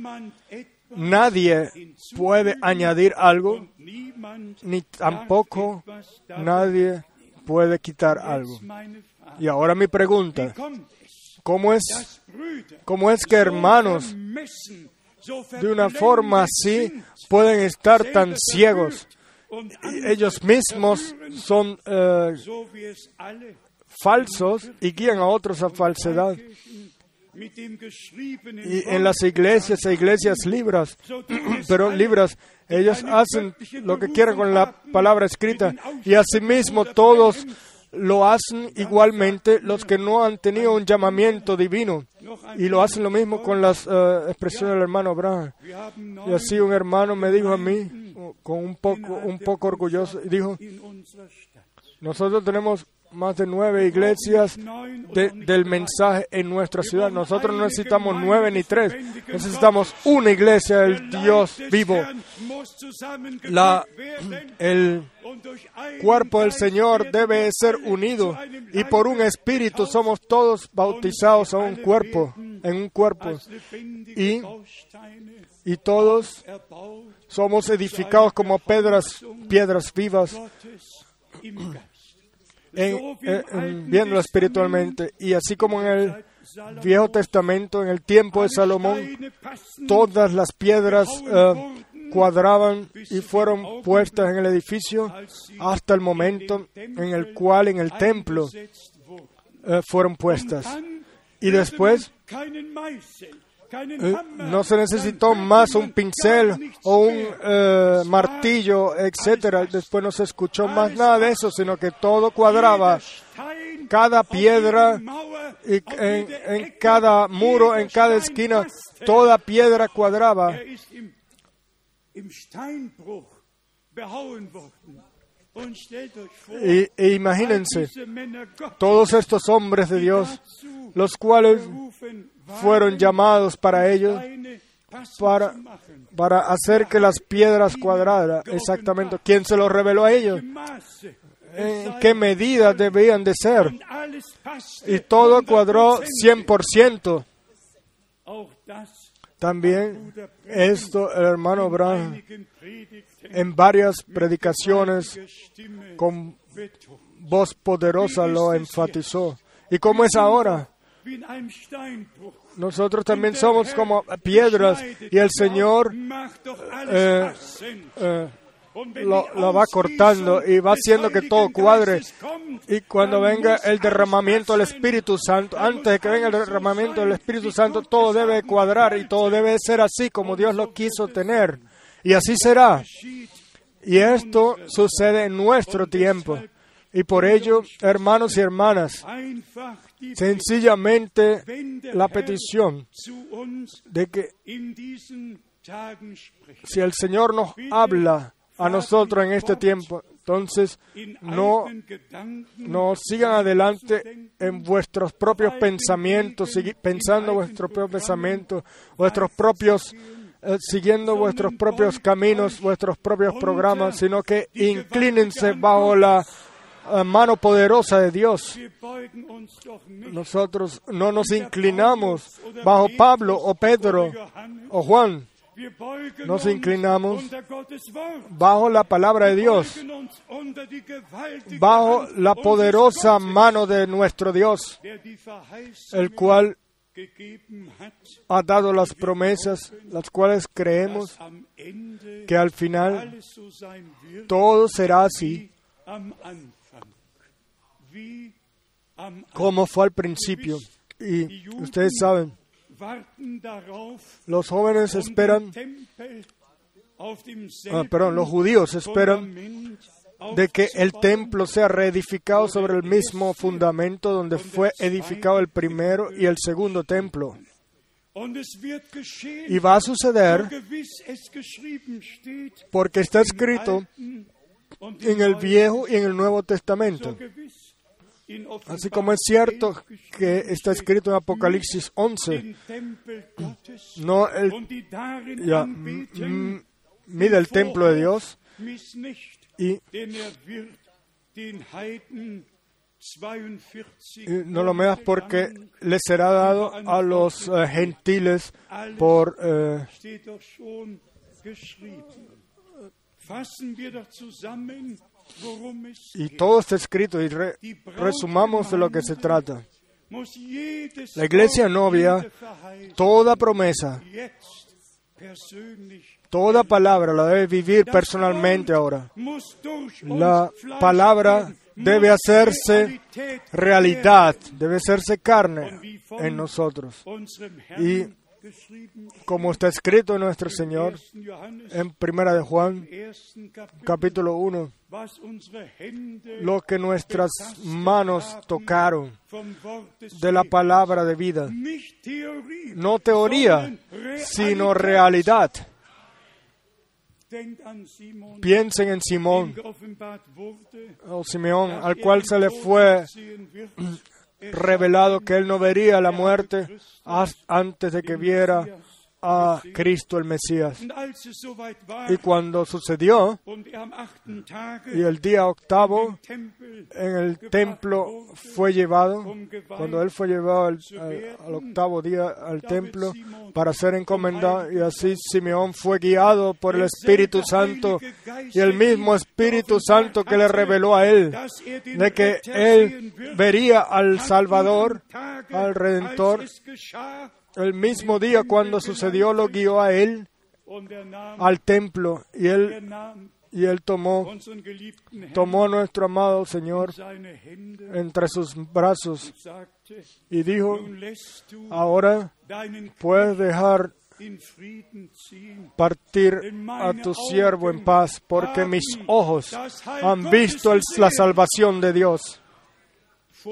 nadie puede añadir algo, ni tampoco nadie puede quitar algo. Y ahora mi pregunta, ¿cómo es, cómo es que hermanos de una forma así pueden estar tan ciegos? Ellos mismos son eh, falsos y guían a otros a falsedad. Y en las iglesias iglesias libras, pero libras, ellos hacen lo que quieren con la palabra escrita y asimismo todos lo hacen igualmente los que no han tenido un llamamiento divino y lo hacen lo mismo con las eh, expresiones del hermano Abraham. Y así un hermano me dijo a mí, con un poco, un poco orgulloso, dijo, nosotros tenemos más de nueve iglesias de- del mensaje en nuestra ciudad. Nosotros no necesitamos nueve ni tres, necesitamos una iglesia del Dios vivo. La, el cuerpo del Señor debe ser unido y por un espíritu somos todos bautizados a un cuerpo, en un cuerpo y- y todos somos edificados como piedras, vivas en- Testament espiritualmente y así como en el Viejo Testamento, en el tiempo de Salomón, todas las piedras eh, cuadraban y fueron puestas en el edificio hasta el momento en el cual en el templo eh, fueron puestas. Y después eh, Hammer, no se necesitó más un pincel o un eh, martillo, etcétera. Después no se escuchó más nada de eso, sino que todo cuadraba. Cada piedra y en, cada muro, en cada esquina, toda piedra cuadraba. Y, e imagínense, todos estos hombres de Dios, los cuales fueron llamados para ellos, para, para hacer que las piedras cuadraran. Exactamente. ¿Quién se lo reveló a ellos? ¿En qué medida debían de ser? Y todo cuadró 100%. 100%. Auch das También esto el hermano Predigten en varias predicaciones con voz poderosa lo enfatizó. ¿Y cómo es ahora? Nosotros también somos como piedras y el Señor eh, eh, lo va cortando y va haciendo que todo cuadre. Y cuando venga el derramamiento del Espíritu Santo, antes de que venga el derramamiento del Espíritu Santo, todo debe cuadrar y todo debe ser así como Dios lo quiso tener. Y así será. Y esto sucede en nuestro tiempo. Y por ello, hermanos y hermanas, sencillamente la petición de que si el Señor nos habla a nosotros en este tiempo, entonces no, no sigan adelante en vuestros propios pensamientos, pensando vuestros propios pensamientos, vuestros propios eh, siguiendo vuestros propios caminos, vuestros propios programas, sino que inclínense bajo la mano poderosa de Dios. Nosotros no nos inclinamos bajo Pablo o Pedro o Juan. Nos inclinamos bajo la palabra de Dios, bajo la poderosa mano de nuestro Dios, el cual ha dado las promesas, las cuales creemos que al final todo será así como fue al principio. Y ustedes saben, los jóvenes esperan, ah, perdón, los judíos esperan de que el templo sea reedificado sobre el mismo fundamento donde fue edificado el primero y el segundo templo. Y va a suceder porque está escrito en el Viejo y en el Nuevo Testamento. Así como es cierto que está escrito en Apocalipsis 11, no el, mide el templo de Dios y, no lo medas porque le será dado a los uh, gentiles por uh, y todo está escrito y resumamos de lo que se trata. La iglesia novia, toda promesa, toda palabra la debe vivir personalmente ahora. La palabra debe hacerse realidad, debe hacerse carne en nosotros. Y como está escrito en nuestro Señor en Primera de Juan, capítulo 1, lo que nuestras manos tocaron de la palabra de vida, no teoría, sino realidad. Piensen en Simón o Simeón, al cual se le fue revelado que él no vería la muerte antes de que viera a Cristo el Mesías. Y cuando sucedió, y el día octavo en el templo fue llevado, cuando él fue llevado al, octavo día al templo para ser encomendado, y así Simeón fue guiado por el Espíritu Santo, y el mismo Espíritu Santo que le reveló a él de que él vería al Salvador, al Redentor, el mismo día cuando sucedió lo guió a él al templo y él y él tomó tomó a nuestro amado Señor entre sus brazos y dijo ahora puedes dejar partir a tu siervo en paz porque mis ojos han visto la salvación de Dios.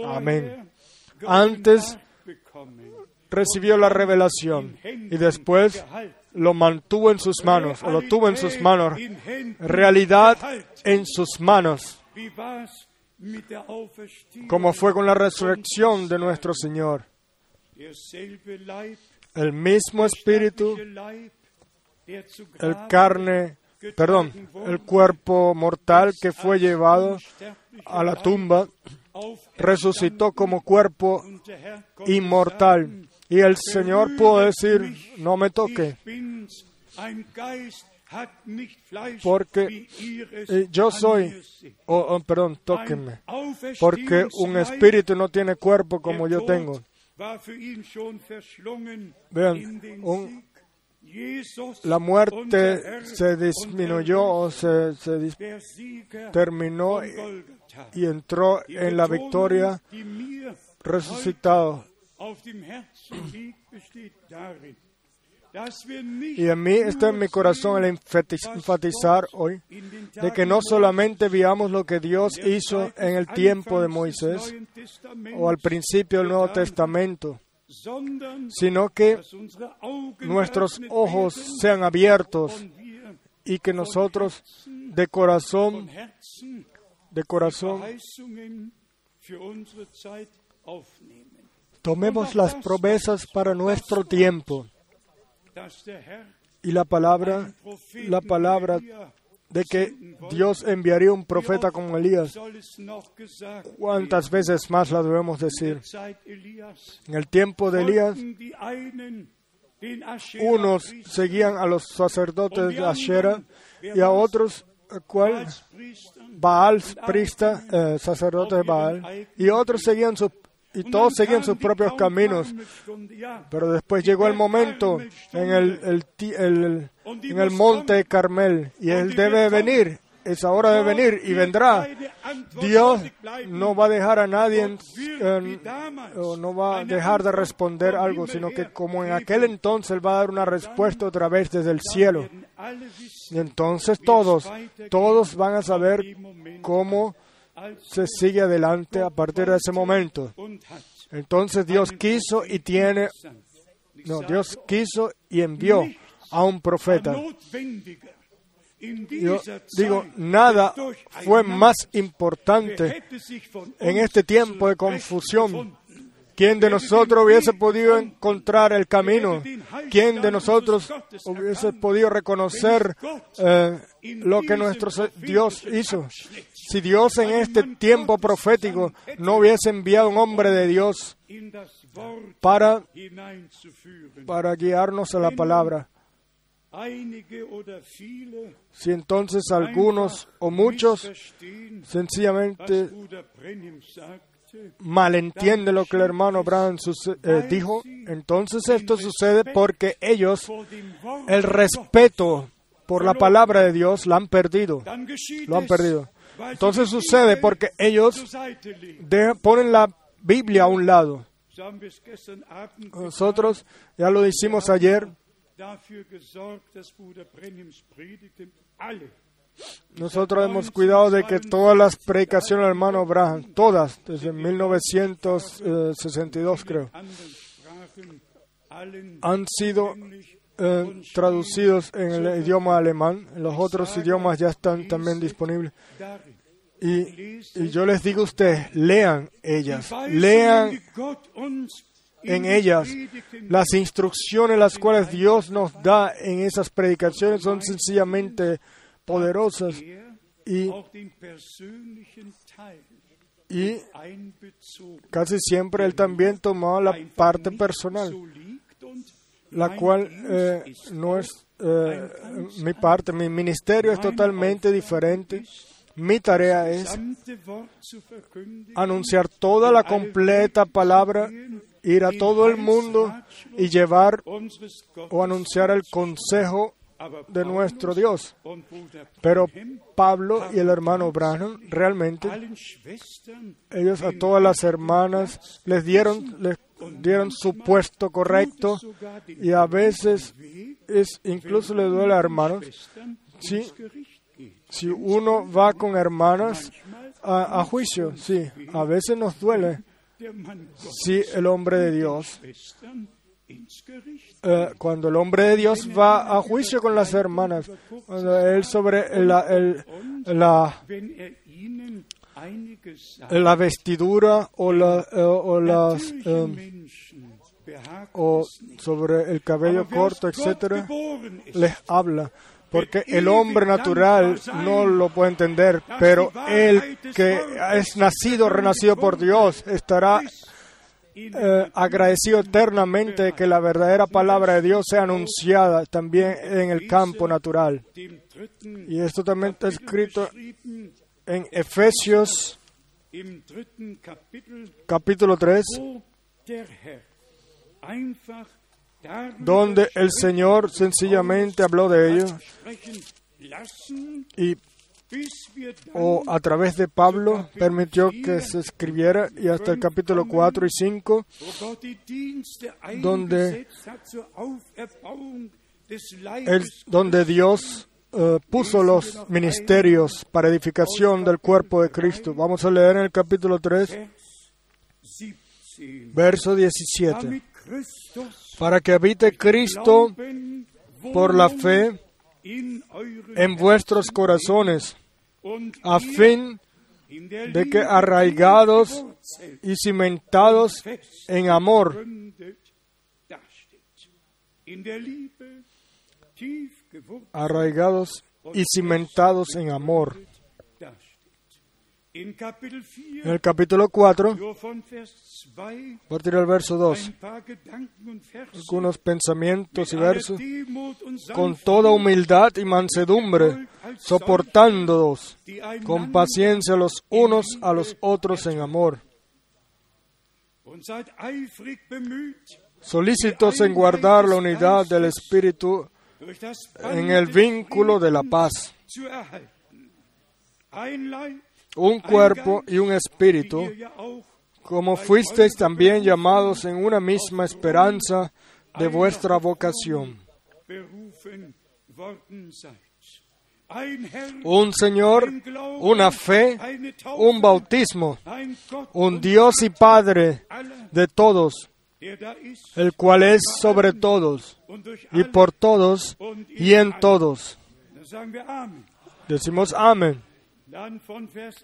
Amén. Antes recibió la revelación y después lo mantuvo en sus manos, o lo tuvo en sus manos, realidad en sus manos, como fue con la resurrección de nuestro Señor. El mismo espíritu, el carne, perdón, el cuerpo mortal que fue llevado a la tumba, resucitó como cuerpo inmortal y el Señor pudo decir, no me toque, porque eh, yo soy, oh, perdón, tóquenme, porque un espíritu no tiene cuerpo como yo tengo. Vean, la muerte se disminuyó o se, se terminó y entró en la victoria resucitado. Y en mí está en mi corazón el enfati- enfatizar hoy de que no solamente veamos lo que Dios hizo en el tiempo de Moisés o al principio del Nuevo Testamento, sino que nuestros ojos sean abiertos y que nosotros de corazón, de corazón, tomemos las promesas para nuestro tiempo y la palabra, la palabra de que Dios enviaría un profeta como Elías. ¿Cuántas veces más la debemos decir? En el tiempo de Elías, unos seguían a los sacerdotes de Ashera y a otros, eh, Priestern Baal, prista, eh, sacerdotes de Baal, y otros seguían sus, y todos seguían sus propios caminos. Pero después llegó el momento en el, en el monte Carmel y Él debe venir, es hora de venir y vendrá. Dios no va a dejar a nadie, no va a dejar de responder algo, sino que como en aquel entonces Él va a dar una respuesta otra vez desde el cielo. Y entonces todos, todos van a saber cómo se sigue adelante a partir de ese momento. Entonces Dios quiso y tiene, no, Dios quiso y envió a un profeta. Digo, nada fue más importante en este tiempo de confusión. ¿Quién de nosotros hubiese podido encontrar el camino? ¿Quién de nosotros hubiese podido reconocer eh, lo que nuestro Dios hizo? Si Dios en este tiempo profético no hubiese enviado un hombre de Dios para, para guiarnos a la palabra, si entonces algunos o muchos sencillamente malentienden lo que el hermano suce- eh, dijo, entonces esto sucede porque ellos el respeto por la palabra de Dios la han perdido. Lo han perdido. Entonces sucede porque ellos ponen la Biblia a un lado. Nosotros ya lo hicimos ayer. Nosotros hemos cuidado de que todas las predicaciones del hermano Abraham, todas, desde 1962 creo, anderen Sprachen allen han sido eh, traducidos en el idioma alemán. Los otros idiomas ya están también disponibles. Y, y yo les digo a ustedes, lean ellas, lean en ellas las instrucciones las cuales Dios nos da en esas predicaciones son sencillamente poderosas er y, y casi siempre Él también tomaba la parte personal. la cual eh, no es eh, mi parte, mi ministerio es totalmente diferente. Mi tarea es anunciar toda la completa palabra, ir a todo el mundo y llevar o anunciar el consejo de nuestro Dios. Pero Pablo y el hermano Branham realmente ellos a todas las hermanas les dieron les dieron su puesto correcto y a veces es incluso le duele a hermanos geht. si uno va con hermanas a, a juicio, sí, a veces nos duele si el hombre de Dios. Eh, cuando el hombre de Dios va a juicio con las hermanas, cuando él sobre la, el- la, vestidura o, la, eh, o las eh, o sobre el cabello corto, etcétera, les habla. Porque el hombre natural no lo puede entender, pero el que es nacido, renacido por Dios, estará eh, agradecido eternamente que la verdadera palabra de Dios sea anunciada también en el campo natural. Y esto también está escrito en Efesios capítulo 3, wo der Herr einfach donde el Señor sencillamente habló de ello y o a través de Pablo permitió que se escribiera y hasta el capítulo 4 y 5 donde, donde Dios uh, puso los ministerios para edificación del cuerpo de Cristo. Vamos a leer en el capítulo 3, verso 17. Para que habite Cristo por la fe en vuestros corazones, a fin de que arraigados y cimentados en amor, arraigados y cimentados en amor. En el capítulo 4, a partir del verso 2, algunos pensamientos y versos, con toda humildad y mansedumbre, soportándolos con paciencia los unos a los otros en amor, solícitos en guardar la unidad del Espíritu en el vínculo de la paz un cuerpo y un espíritu, como fuisteis también llamados en una misma esperanza de vuestra vocación. Un Señor, una fe, un bautismo, un Dios y Padre de todos, el cual es sobre todos y por todos y en todos. Decimos amén.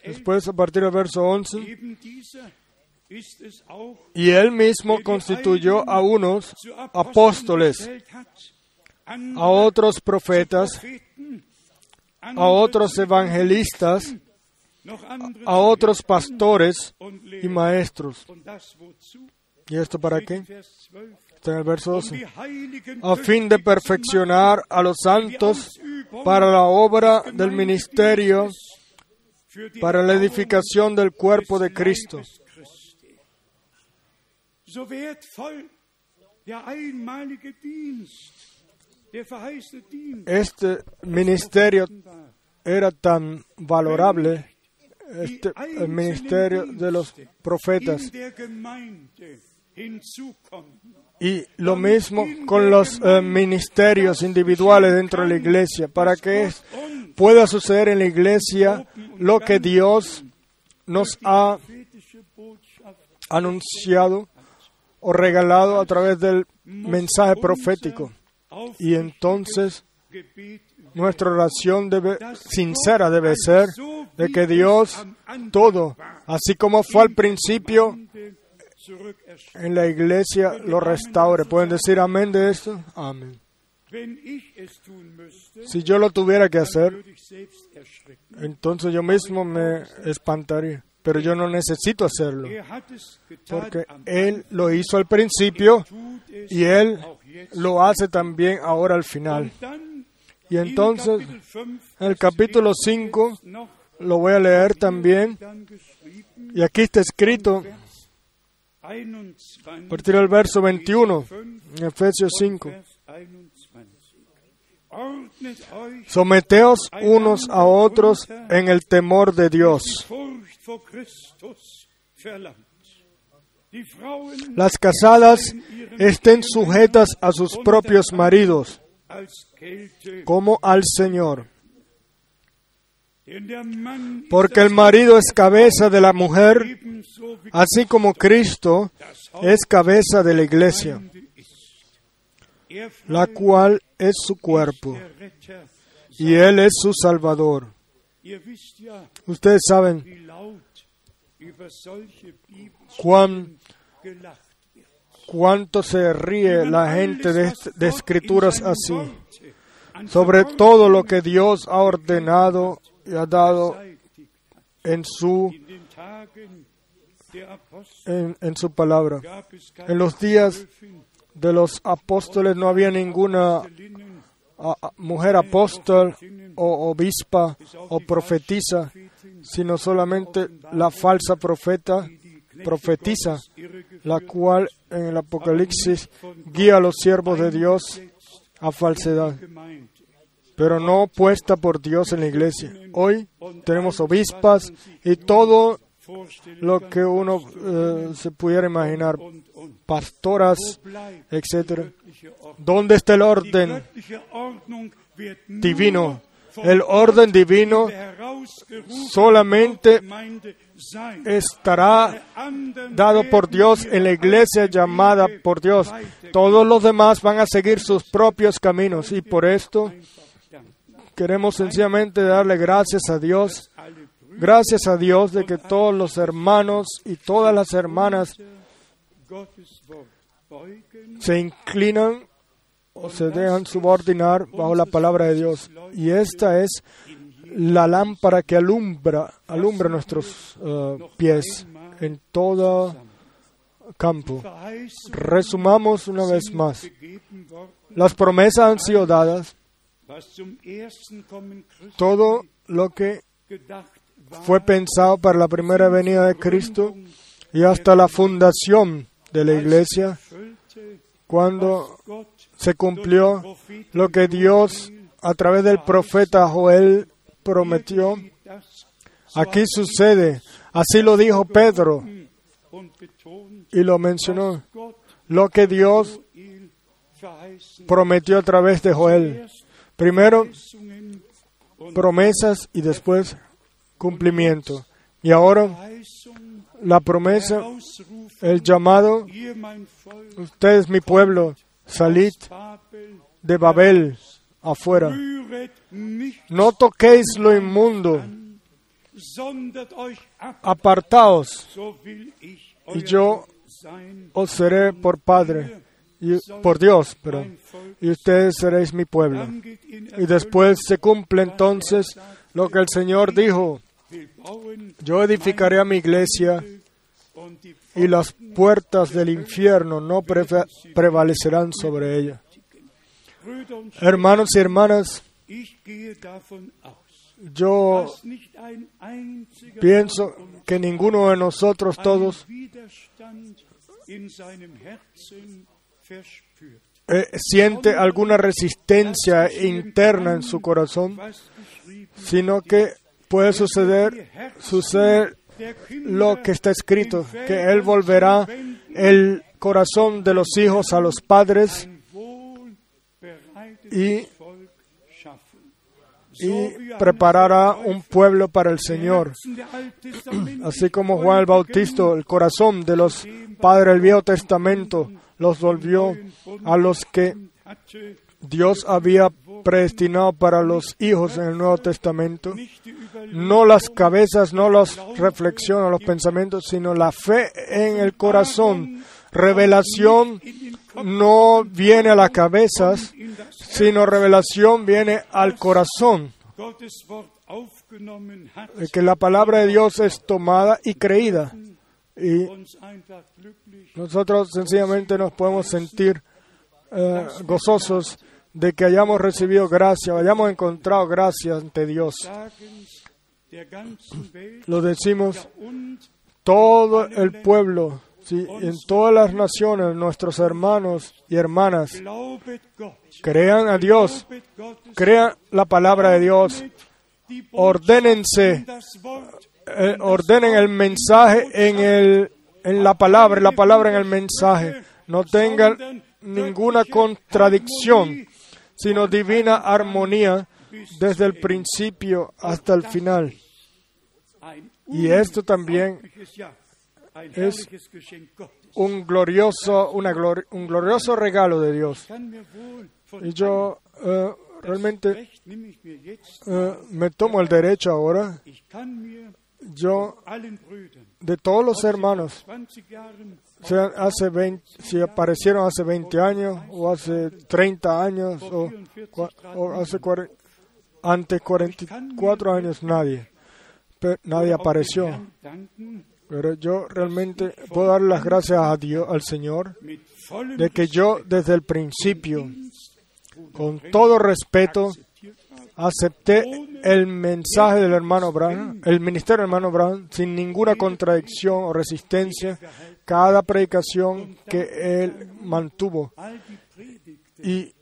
Después, a partir del verso 11, y él mismo constituyó a unos apóstoles, a otros profetas, a otros evangelistas, a otros pastores y maestros. ¿Y esto para qué? Está en el verso 12. A fin de perfeccionar a los santos para la obra del ministerio para la edificación del cuerpo de Cristo. Este ministerio era tan valorable, este, el ministerio de los profetas. Y lo mismo con los eh, ministerios individuales dentro de la iglesia, para que pueda suceder en la iglesia lo que Dios nos ha anunciado o regalado a través del mensaje profético. Y entonces nuestra oración debe, sincera debe ser de que Dios todo, así como fue al principio en la iglesia, lo restaure. ¿Pueden decir amén de esto? Amén. Si yo lo tuviera que hacer, entonces yo mismo me espantaría. Pero yo no necesito hacerlo, porque Él lo hizo al principio y Él lo hace también ahora al final. Y entonces, en el capítulo 5, lo voy a leer también, y aquí está escrito, a partir del verso 21, en Efesios 5. Someteos unos a otros en el temor de Dios. Las casadas estén sujetas a sus propios maridos, como al Señor. Porque el marido es cabeza de la mujer, así como Cristo es cabeza de la iglesia la cual es su cuerpo y Él es su Salvador. Ustedes saben cuán, cuánto se ríe la gente de, de escrituras así, sobre todo lo que Dios ha ordenado y ha dado en su en, en, su palabra. En los días de los apóstoles no había ninguna mujer apóstol o obispa o profetisa, sino solamente la falsa profeta profetiza, la cual en el Apocalipsis guía a los siervos de Dios a falsedad, pero no puesta por Dios en la iglesia. Hoy tenemos obispas y todo lo que uno eh, se pudiera imaginar, pastoras, etc. ¿Dónde está el orden divino? El orden divino solamente estará dado por Dios en la iglesia llamada por Dios. Todos los demás van a seguir sus propios caminos y por esto queremos sencillamente darle gracias a Dios, gracias a Dios de que todos los hermanos y todas las hermanas se inclinan o se dejan subordinar bajo la palabra de Dios. Y esta es la lámpara que alumbra, alumbra nuestros eh, pies en todo campo. Resumamos una vez más. Las promesas han sido dadas, todo lo que fue pensado para la primera venida de Cristo y hasta la fundación de la iglesia, cuando se cumplió lo que Dios a través del profeta Joel prometió. Aquí sucede, así lo dijo Pedro y lo mencionó, lo que Dios prometió a través de Joel. Primero promesas y después cumplimiento. Y ahora la promesa, el llamado, ustedes mi pueblo, salid de Babel afuera. No toquéis lo inmundo, apartaos, y yo os seré por Padre, y, por Dios, Volk. y ustedes seréis mi pueblo. Y después se cumple entonces lo que el Señor dijo, yo edificaré a mi iglesia y las puertas del infierno no prevalecerán sobre ella. Hermanos y hermanas, yo pienso que ninguno de nosotros todos eh, siente alguna resistencia interna en su corazón, sino que puede suceder, suceder lo que está escrito, que Él volverá el corazón de los hijos a los padres y- y preparará un pueblo para el Señor. Así como Juan el Bautista, el corazón de los padres del Viejo Testamento los volvió a los que Dios había predestinado para los hijos en el Nuevo Testamento. No las cabezas, no las reflexiones, los pensamientos, sino la fe en el corazón. Revelación no viene a las cabezas, sino revelación viene al corazón. De que la palabra de Dios es tomada y creída. Y nosotros sencillamente nos podemos sentir eh, gozosos de que hayamos recibido gracia, hayamos encontrado gracia ante Dios. Lo decimos todo el pueblo, ¿sí? en todas las naciones, nuestros hermanos y hermanas, crean a Dios, crean la palabra de Dios, ordénense, eh, ordenen el mensaje en, el, en la palabra, la palabra en el mensaje, no tengan ninguna contradicción, sino divina armonía desde el principio hasta el final. Y esto también es un glorioso, una glori- un glorioso regalo de Dios. Y yo eh, realmente eh, me tomo el derecho ahora, yo, de todos los hermanos, sean hace 20, si aparecieron hace 20 años, o hace 30 años, o, o hace 40, antes 44 años, nadie. Nadie apareció. Pero yo realmente puedo dar las gracias a Dios, al Señor, de que yo desde el principio, con todo respeto, acepté el mensaje del hermano Branham, el ministerio del hermano Branham, sin ninguna contradicción o resistencia, cada predicación que él mantuvo. Y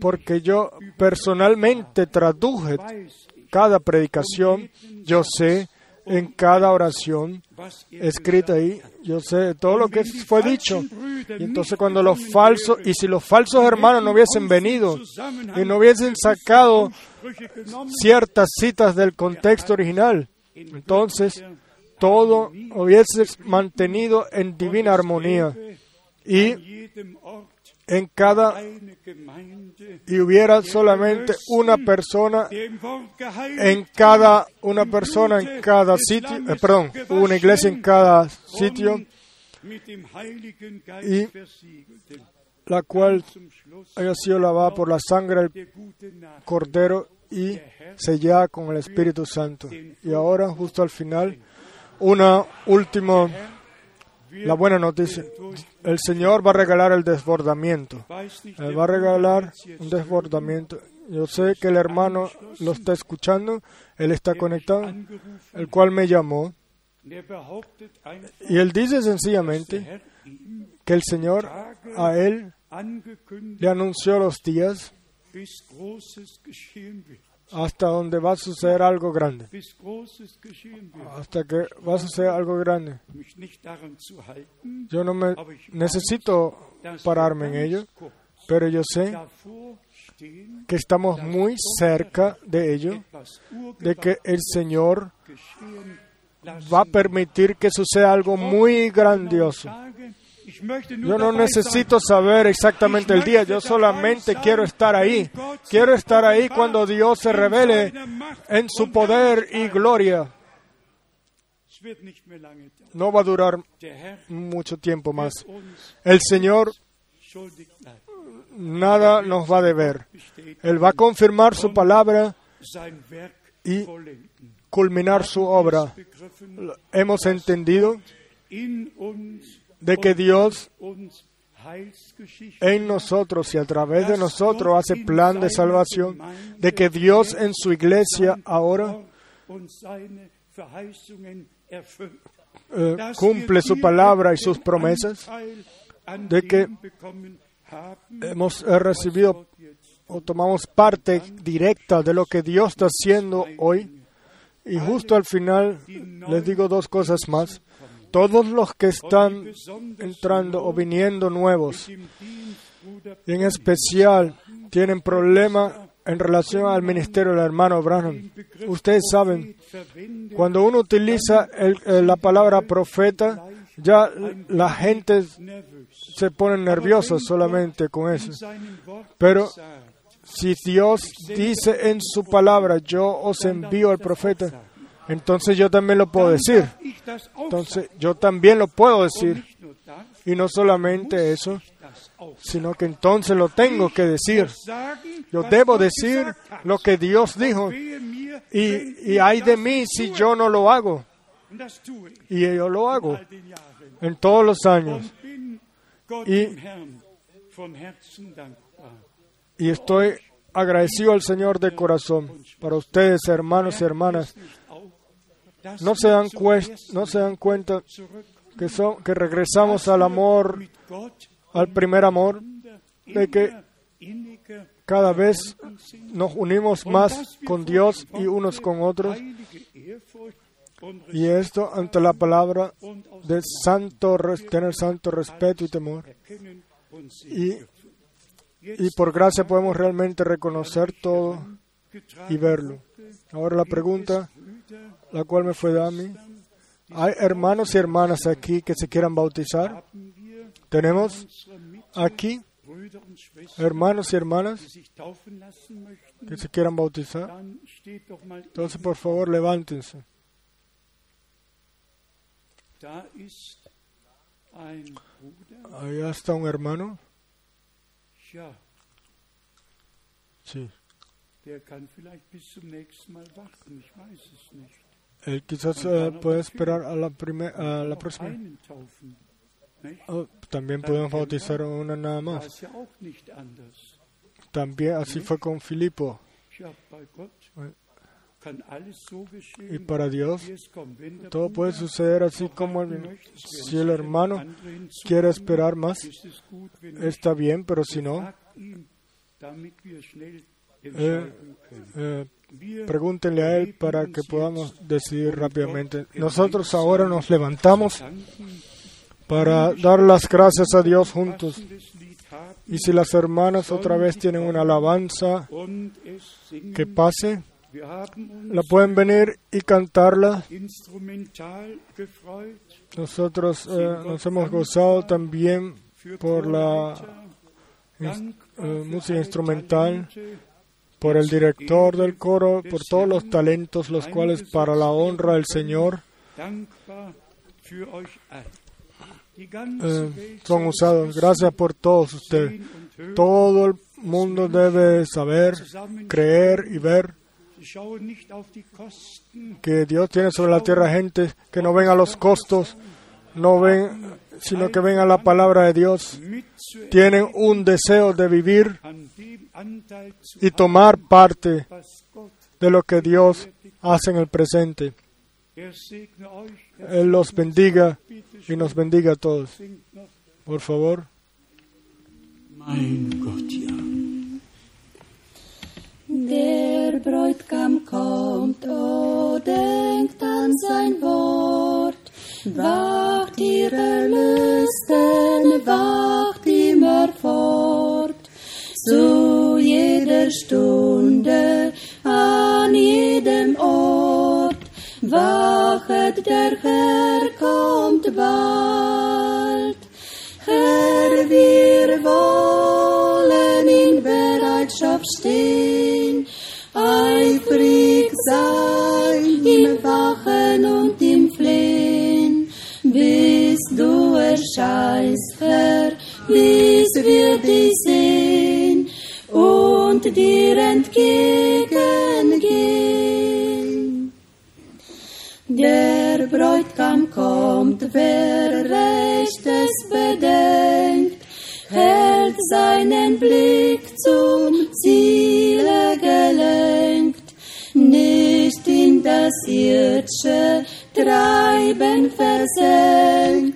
porque yo personalmente traduje cada predicación, yo sé en cada oración escrita ahí, yo sé todo lo que fue dicho. Y entonces cuando los falsos, y si los falsos hermanos no hubiesen venido y no hubiesen sacado ciertas citas del contexto original, entonces todo hubiese mantenido en divina armonía. y en cada y hubiera solamente una persona en cada una persona en cada sitio, eh, perdón, una iglesia en cada sitio, Y- la cual haya sido lavada por la sangre del. Cordero y sellada con el Espíritu Santo. Y ahora, justo al final, una última, la buena noticia. El Señor va a regalar el desbordamiento. Va a regalar un desbordamiento. Yo sé que el hermano lo está escuchando, él está conectado, el cual me llamó. Y él dice sencillamente que el Señor a él le anunció los días hasta donde va a suceder algo grande. Hasta que va a suceder algo grande. Yo no me necesito pararme en ello, pero yo sé que estamos muy cerca de ello, de que el Señor va a permitir que suceda algo muy grandioso. Yo no necesito saber exactamente el día, yo solamente quiero estar ahí. Quiero estar ahí cuando Dios se revele en su poder y gloria. No va a durar mucho tiempo más. El Señor nada nos va a deber. Él va a confirmar su palabra y culminar su obra. Hemos entendido de que Dios en nosotros y a través de nosotros hace plan de salvación, de que Dios en su iglesia ahora eh, cumple su palabra y sus promesas, de que hemos eh, recibido o tomamos parte directa de lo que Dios está haciendo hoy. Y justo al final les digo dos cosas más. Todos los que están entrando o viniendo nuevos, y en especial tienen problemas en relación al ministerio del hermano Branham. Ustedes saben, cuando uno utiliza el- eh, la palabra profeta, ya la gente se pone nerviosa solamente con eso. Pero si Dios dice en su palabra, yo os envío al profeta, entonces yo también lo puedo decir. Entonces yo también lo puedo decir. Y no solamente eso, sino que entonces lo tengo que decir. Yo debo decir lo que Dios dijo. Y, y hay de mí si yo no lo hago. Y yo lo hago en todos los años. Y Y estoy agradecido al Señor de corazón. Para ustedes, hermanos y hermanas, no se dan, no se dan cuenta que, son, que regresamos al amor, al primer amor, de que cada vez nos unimos más con Dios y unos con otros. Y esto ante la palabra de santo, tener santo respeto y temor. Y, y por gracia podemos realmente reconocer todo y verlo. Ahora la pregunta, la cual me fue dada a mí. ¿Hay hermanos y hermanas aquí que se quieran bautizar? ¿Tenemos aquí hermanos y hermanas que se quieran bautizar? Entonces, por favor, levántense. Allá está un hermano. Sí. Él quizás eh, puede esperar a la, prime- a la próxima. Oh, también podemos bautizar una nada más. También así fue con Filipo. Y para Dios todo puede suceder así como el, si el hermano quiere esperar más, está bien, pero si no, eh, eh, pregúntenle a Él para que podamos decidir rápidamente. Nosotros ahora nos levantamos para dar las gracias a Dios juntos. Y si las hermanas otra vez tienen una alabanza que pase, la pueden venir y cantarla. Nosotros eh, nos hemos gozado también por la música instrumental, por el director del coro, por todos los talentos, los cuales para la honra del Señor eh, son usados. Gracias por todos ustedes. Todo el mundo debe saber, creer y ver que Dios tiene sobre la tierra gente que no ven a los costos, no ven, sino que ven a la palabra de Dios. Tienen un deseo de vivir y tomar parte de lo que Dios hace en el presente. Él los bendiga y nos bendiga a todos. Por favor. Kommt, sein Wort. Wacht ihr Erlösten, wacht immer fort. Zu jeder Stunde, an jedem Ort. Wachet, der Herr kommt bald. Herr, wir wollen in Bereitschaft stehen, eifrig sein erscheinst, Herr, bis wir dich sehen und dir entgegengehen. Der Bräutigam kommt, wer Rechtes bedenkt, hält seinen Blick zum Ziele gelenkt, nicht in das irdische Treiben versenkt.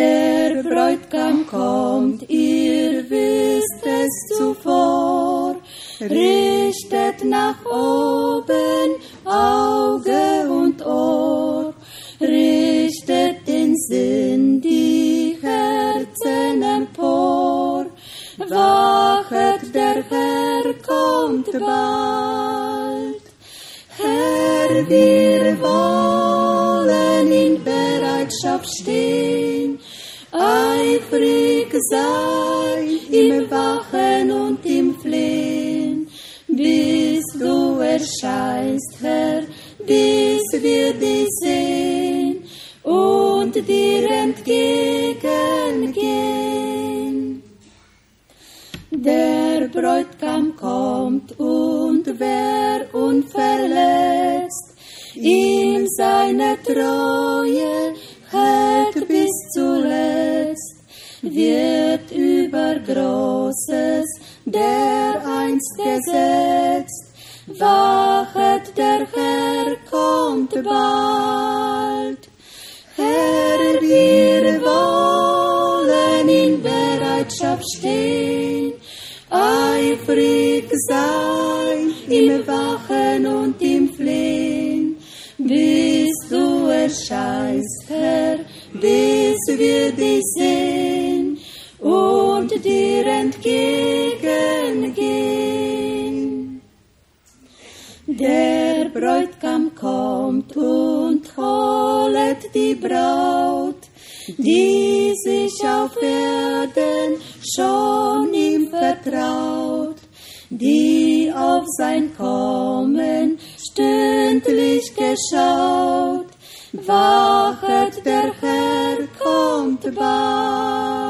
Der Bräutigam kommt, ihr wisst es zuvor, richtet nach oben Auge und Ohr, richtet den Sinn, die Herzen empor, wachet, der Herr kommt bald. Herr, wir wollen in Bereitschaft stehen, eifrig sein im Wachen und im Flehen, bis du erscheinst, Herr, bis wir dich sehen und dir entgegengehen. Der Bräutigam kommt und wer unverletzt in seiner Treue zuletzt, wird über Großes der einst gesetzt. Wachet, der Herr kommt bald. Herr, wir wollen in Bereitschaft stehen, eifrig sein im Wachen und im Flehen, bis du erscheinst, Herr, bis wir dich sehen dir entgegengehen. Der Bräutigam kommt und holet die Braut, die sich auf Erden schon ihm vertraut, die sein Kommen stündlich geschaut. Wachet, der Herr kommt bald.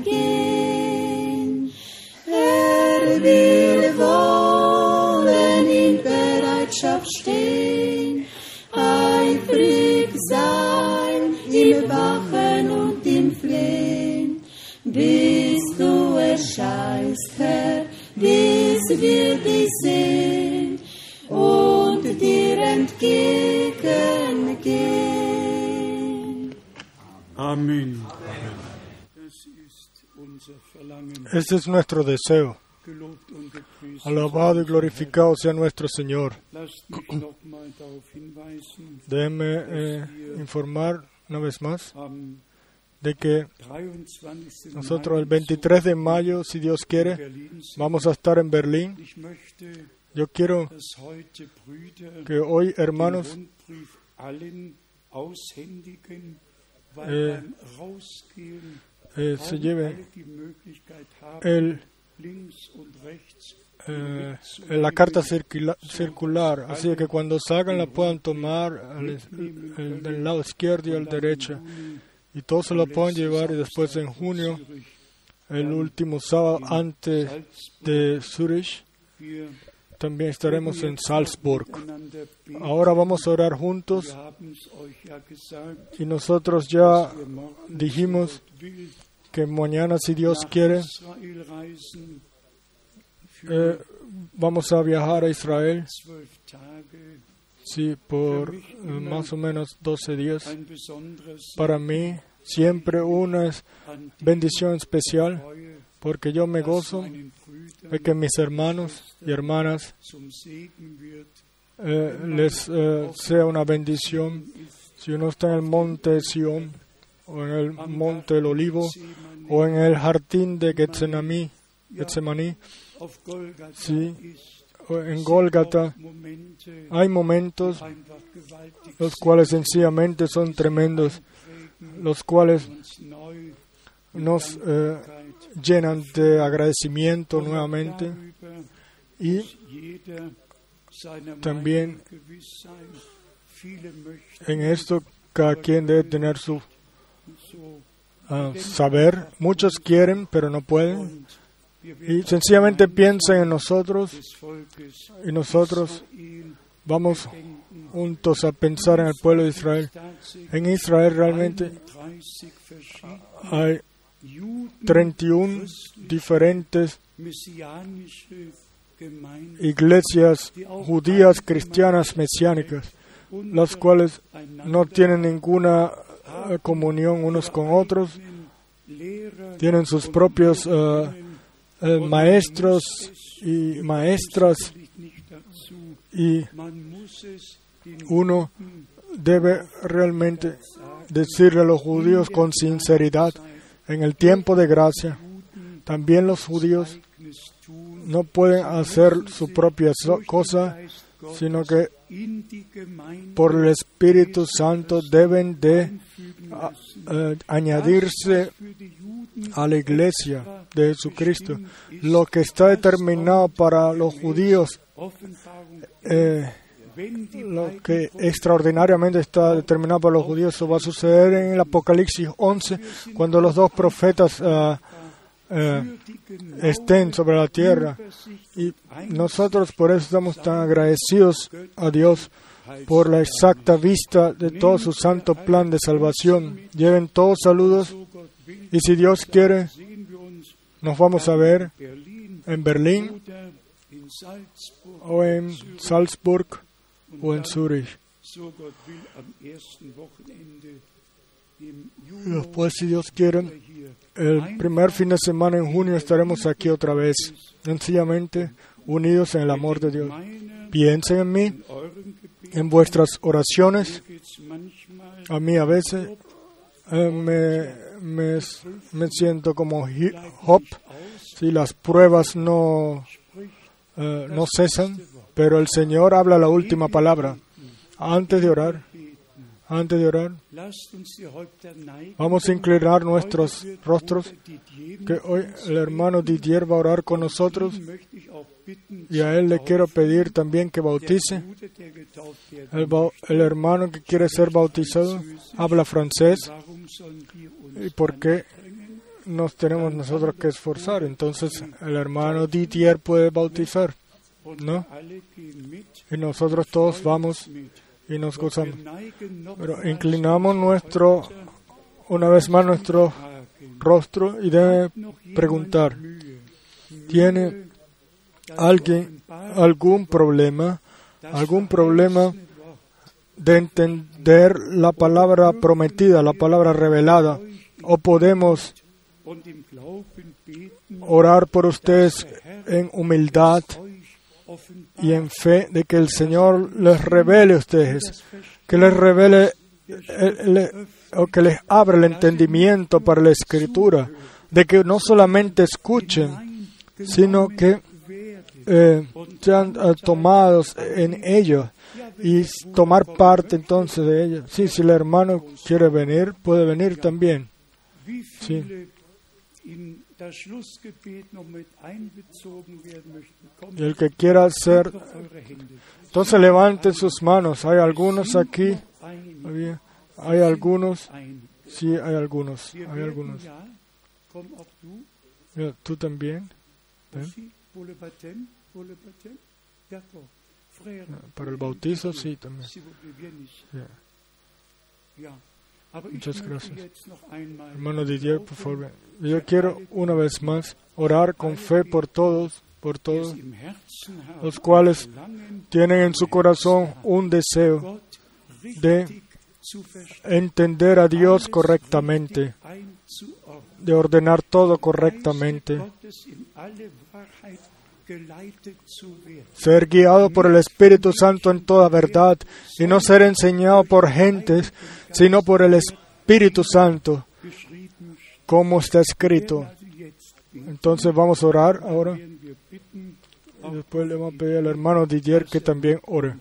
Verlangen. Este es nuestro deseo. Alabado y glorificado sea nuestro Señor. Déjeme eh, informar una vez más de que 23. nosotros el Mai 23 de mayo, si Dios quiere, vamos a estar en Berlín. Yo quiero que hoy, hermanos, Eh, kaum se haben, el, eh, la carta circula- circular, así que cuando salgan la puedan tomar al- el del lado izquierdo y al derecho, y todos se la puedan llevar y después en junio, el último sábado antes de Zurich, también estaremos en Salzburg. Ahora vamos a orar juntos y nosotros ya dijimos que mañana, si Dios quiere, eh, vamos a viajar a Israel, sí, por eh, más o menos 12 días. Para mí, siempre una bendición especial, porque yo me gozo de que mis hermanos y hermanas eh, les eh, sea una bendición. Si uno está en el monte Sión, o en el monte del Olivo, o en el jardín de Getsemaní, Getsemaní, Sí. en Momente hay momentos los cuales sencillamente son tremendos, los cuales nos eh, llenan de agradecimiento nuevamente y También en esto cada quien debe tener su ah, saber. Muchos quieren, pero no pueden. Y sencillamente piensen en nosotros y nosotros vamos juntos a pensar en el pueblo de Israel. En Israel realmente 31 verschiedene hay 31 diferentes iglesias judías cristianas mesiánicas, las cuales no tienen ninguna eh, comunión unos con otros, tienen sus propios eh, eh, maestros y maestras. Y uno debe realmente decirle a los judíos con sinceridad, en el tiempo de gracia, también los judíos no pueden hacer su propia cosa, sino que por el Espíritu Santo deben de eh, añadirse a la iglesia de Jesucristo. Lo que está determinado para los judíos, eh, lo que extraordinariamente está determinado para los judíos, eso va a suceder en el Apocalipsis 11, cuando los dos profetas ah, genaue estén sobre la tierra. Y nosotros por eso estamos tan agradecidos a Dios por la exacta vista de todo su santo plan de salvación. Lleven todos saludos y si Dios quiere, nos vamos a ver en Berlín o en Salzburg o en Zurich. Después, si Dios quiere, el primer fin de semana en junio estaremos aquí otra vez, sencillamente unidos en el amor de Dios. Piensen en mí, en vuestras oraciones. A mí a veces eh, me, me, me siento como Job, si las pruebas no, eh, no cesan, pero el Señor habla la última palabra. Antes de orar, antes de orar, vamos a inclinar nuestros rostros, que hoy el hermano Didier va a orar con nosotros y a él le quiero pedir también que bautice. El, el hermano que quiere ser bautizado habla francés y por qué nos tenemos nosotros que esforzar. Entonces el hermano Didier puede bautizar, ¿no? Y nosotros todos vamos y nos gozamos. Pero inclinamos nuestro, una vez más nuestro rostro y debe preguntar, ¿tiene alguien algún problema, algún problema de entender la palabra prometida, la palabra revelada? ¿O podemos orar por ustedes en humildad y en fe de que el Señor les revele a ustedes, que les revele le- o que les abra el entendimiento para la escritura, de que no solamente escuchen, sino que eh, sean eh, tomados en ello y tomar parte entonces de ello. Sí, si el hermano quiere venir, puede venir también. wie Y el que quiera hacer, entonces levanten sus manos. Hay algunos aquí, hay algunos, sí, hay algunos, hay algunos. Mira, Tú también. Frère, para el bautizo, sí, también. s'il Muchas gracias. Hermano Didier, por favor. Yo quiero una vez más orar con fe por todos, por todos los cuales tienen en su corazón un deseo de entender a Dios correctamente, de ordenar todo correctamente, ser guiado por el Espíritu Santo en toda verdad y no ser enseñado por gentes, sino por el Espíritu Santo, como está escrito. Entonces vamos a orar ahora después le vamos a pedir al hermano Didier que también ore.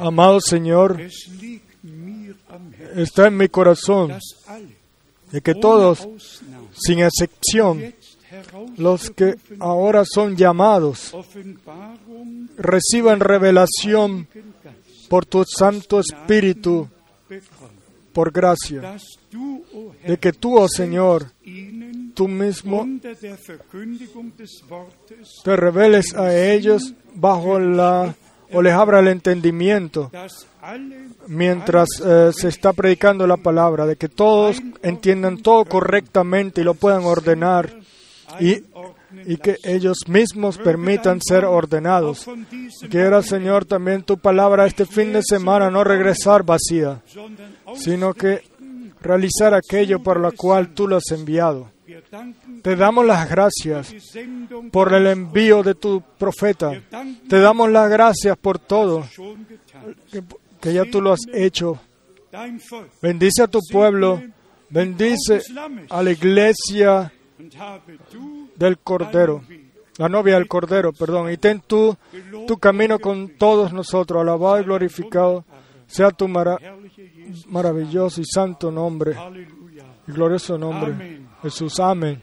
Amado Señor, está en mi corazón de que todos, sin excepción, los que ahora son llamados, reciban revelación por tu Santo Espíritu, por gracia, de que tú, oh Señor, tú mismo te reveles a ellos bajo la o les abra el entendimiento mientras eh, se está predicando la palabra, de que todos entiendan todo correctamente y lo puedan ordenar y, y que ellos mismos permitan ser ordenados. Quiera, Señor, también tu palabra este fin de semana no regresar vacía, sino que realizar aquello por lo cual tú lo has enviado. Te damos las gracias por el envío de tu profeta. Te damos las gracias por todo que, que ya tú lo has hecho. Bendice a tu pueblo, bendice a la iglesia del Cordero, la novia del Cordero, perdón, y ten tú tu camino con todos nosotros, alabado y glorificado sea tu mara- maravilloso y santo nombre y glorioso nombre. Jesús, amén.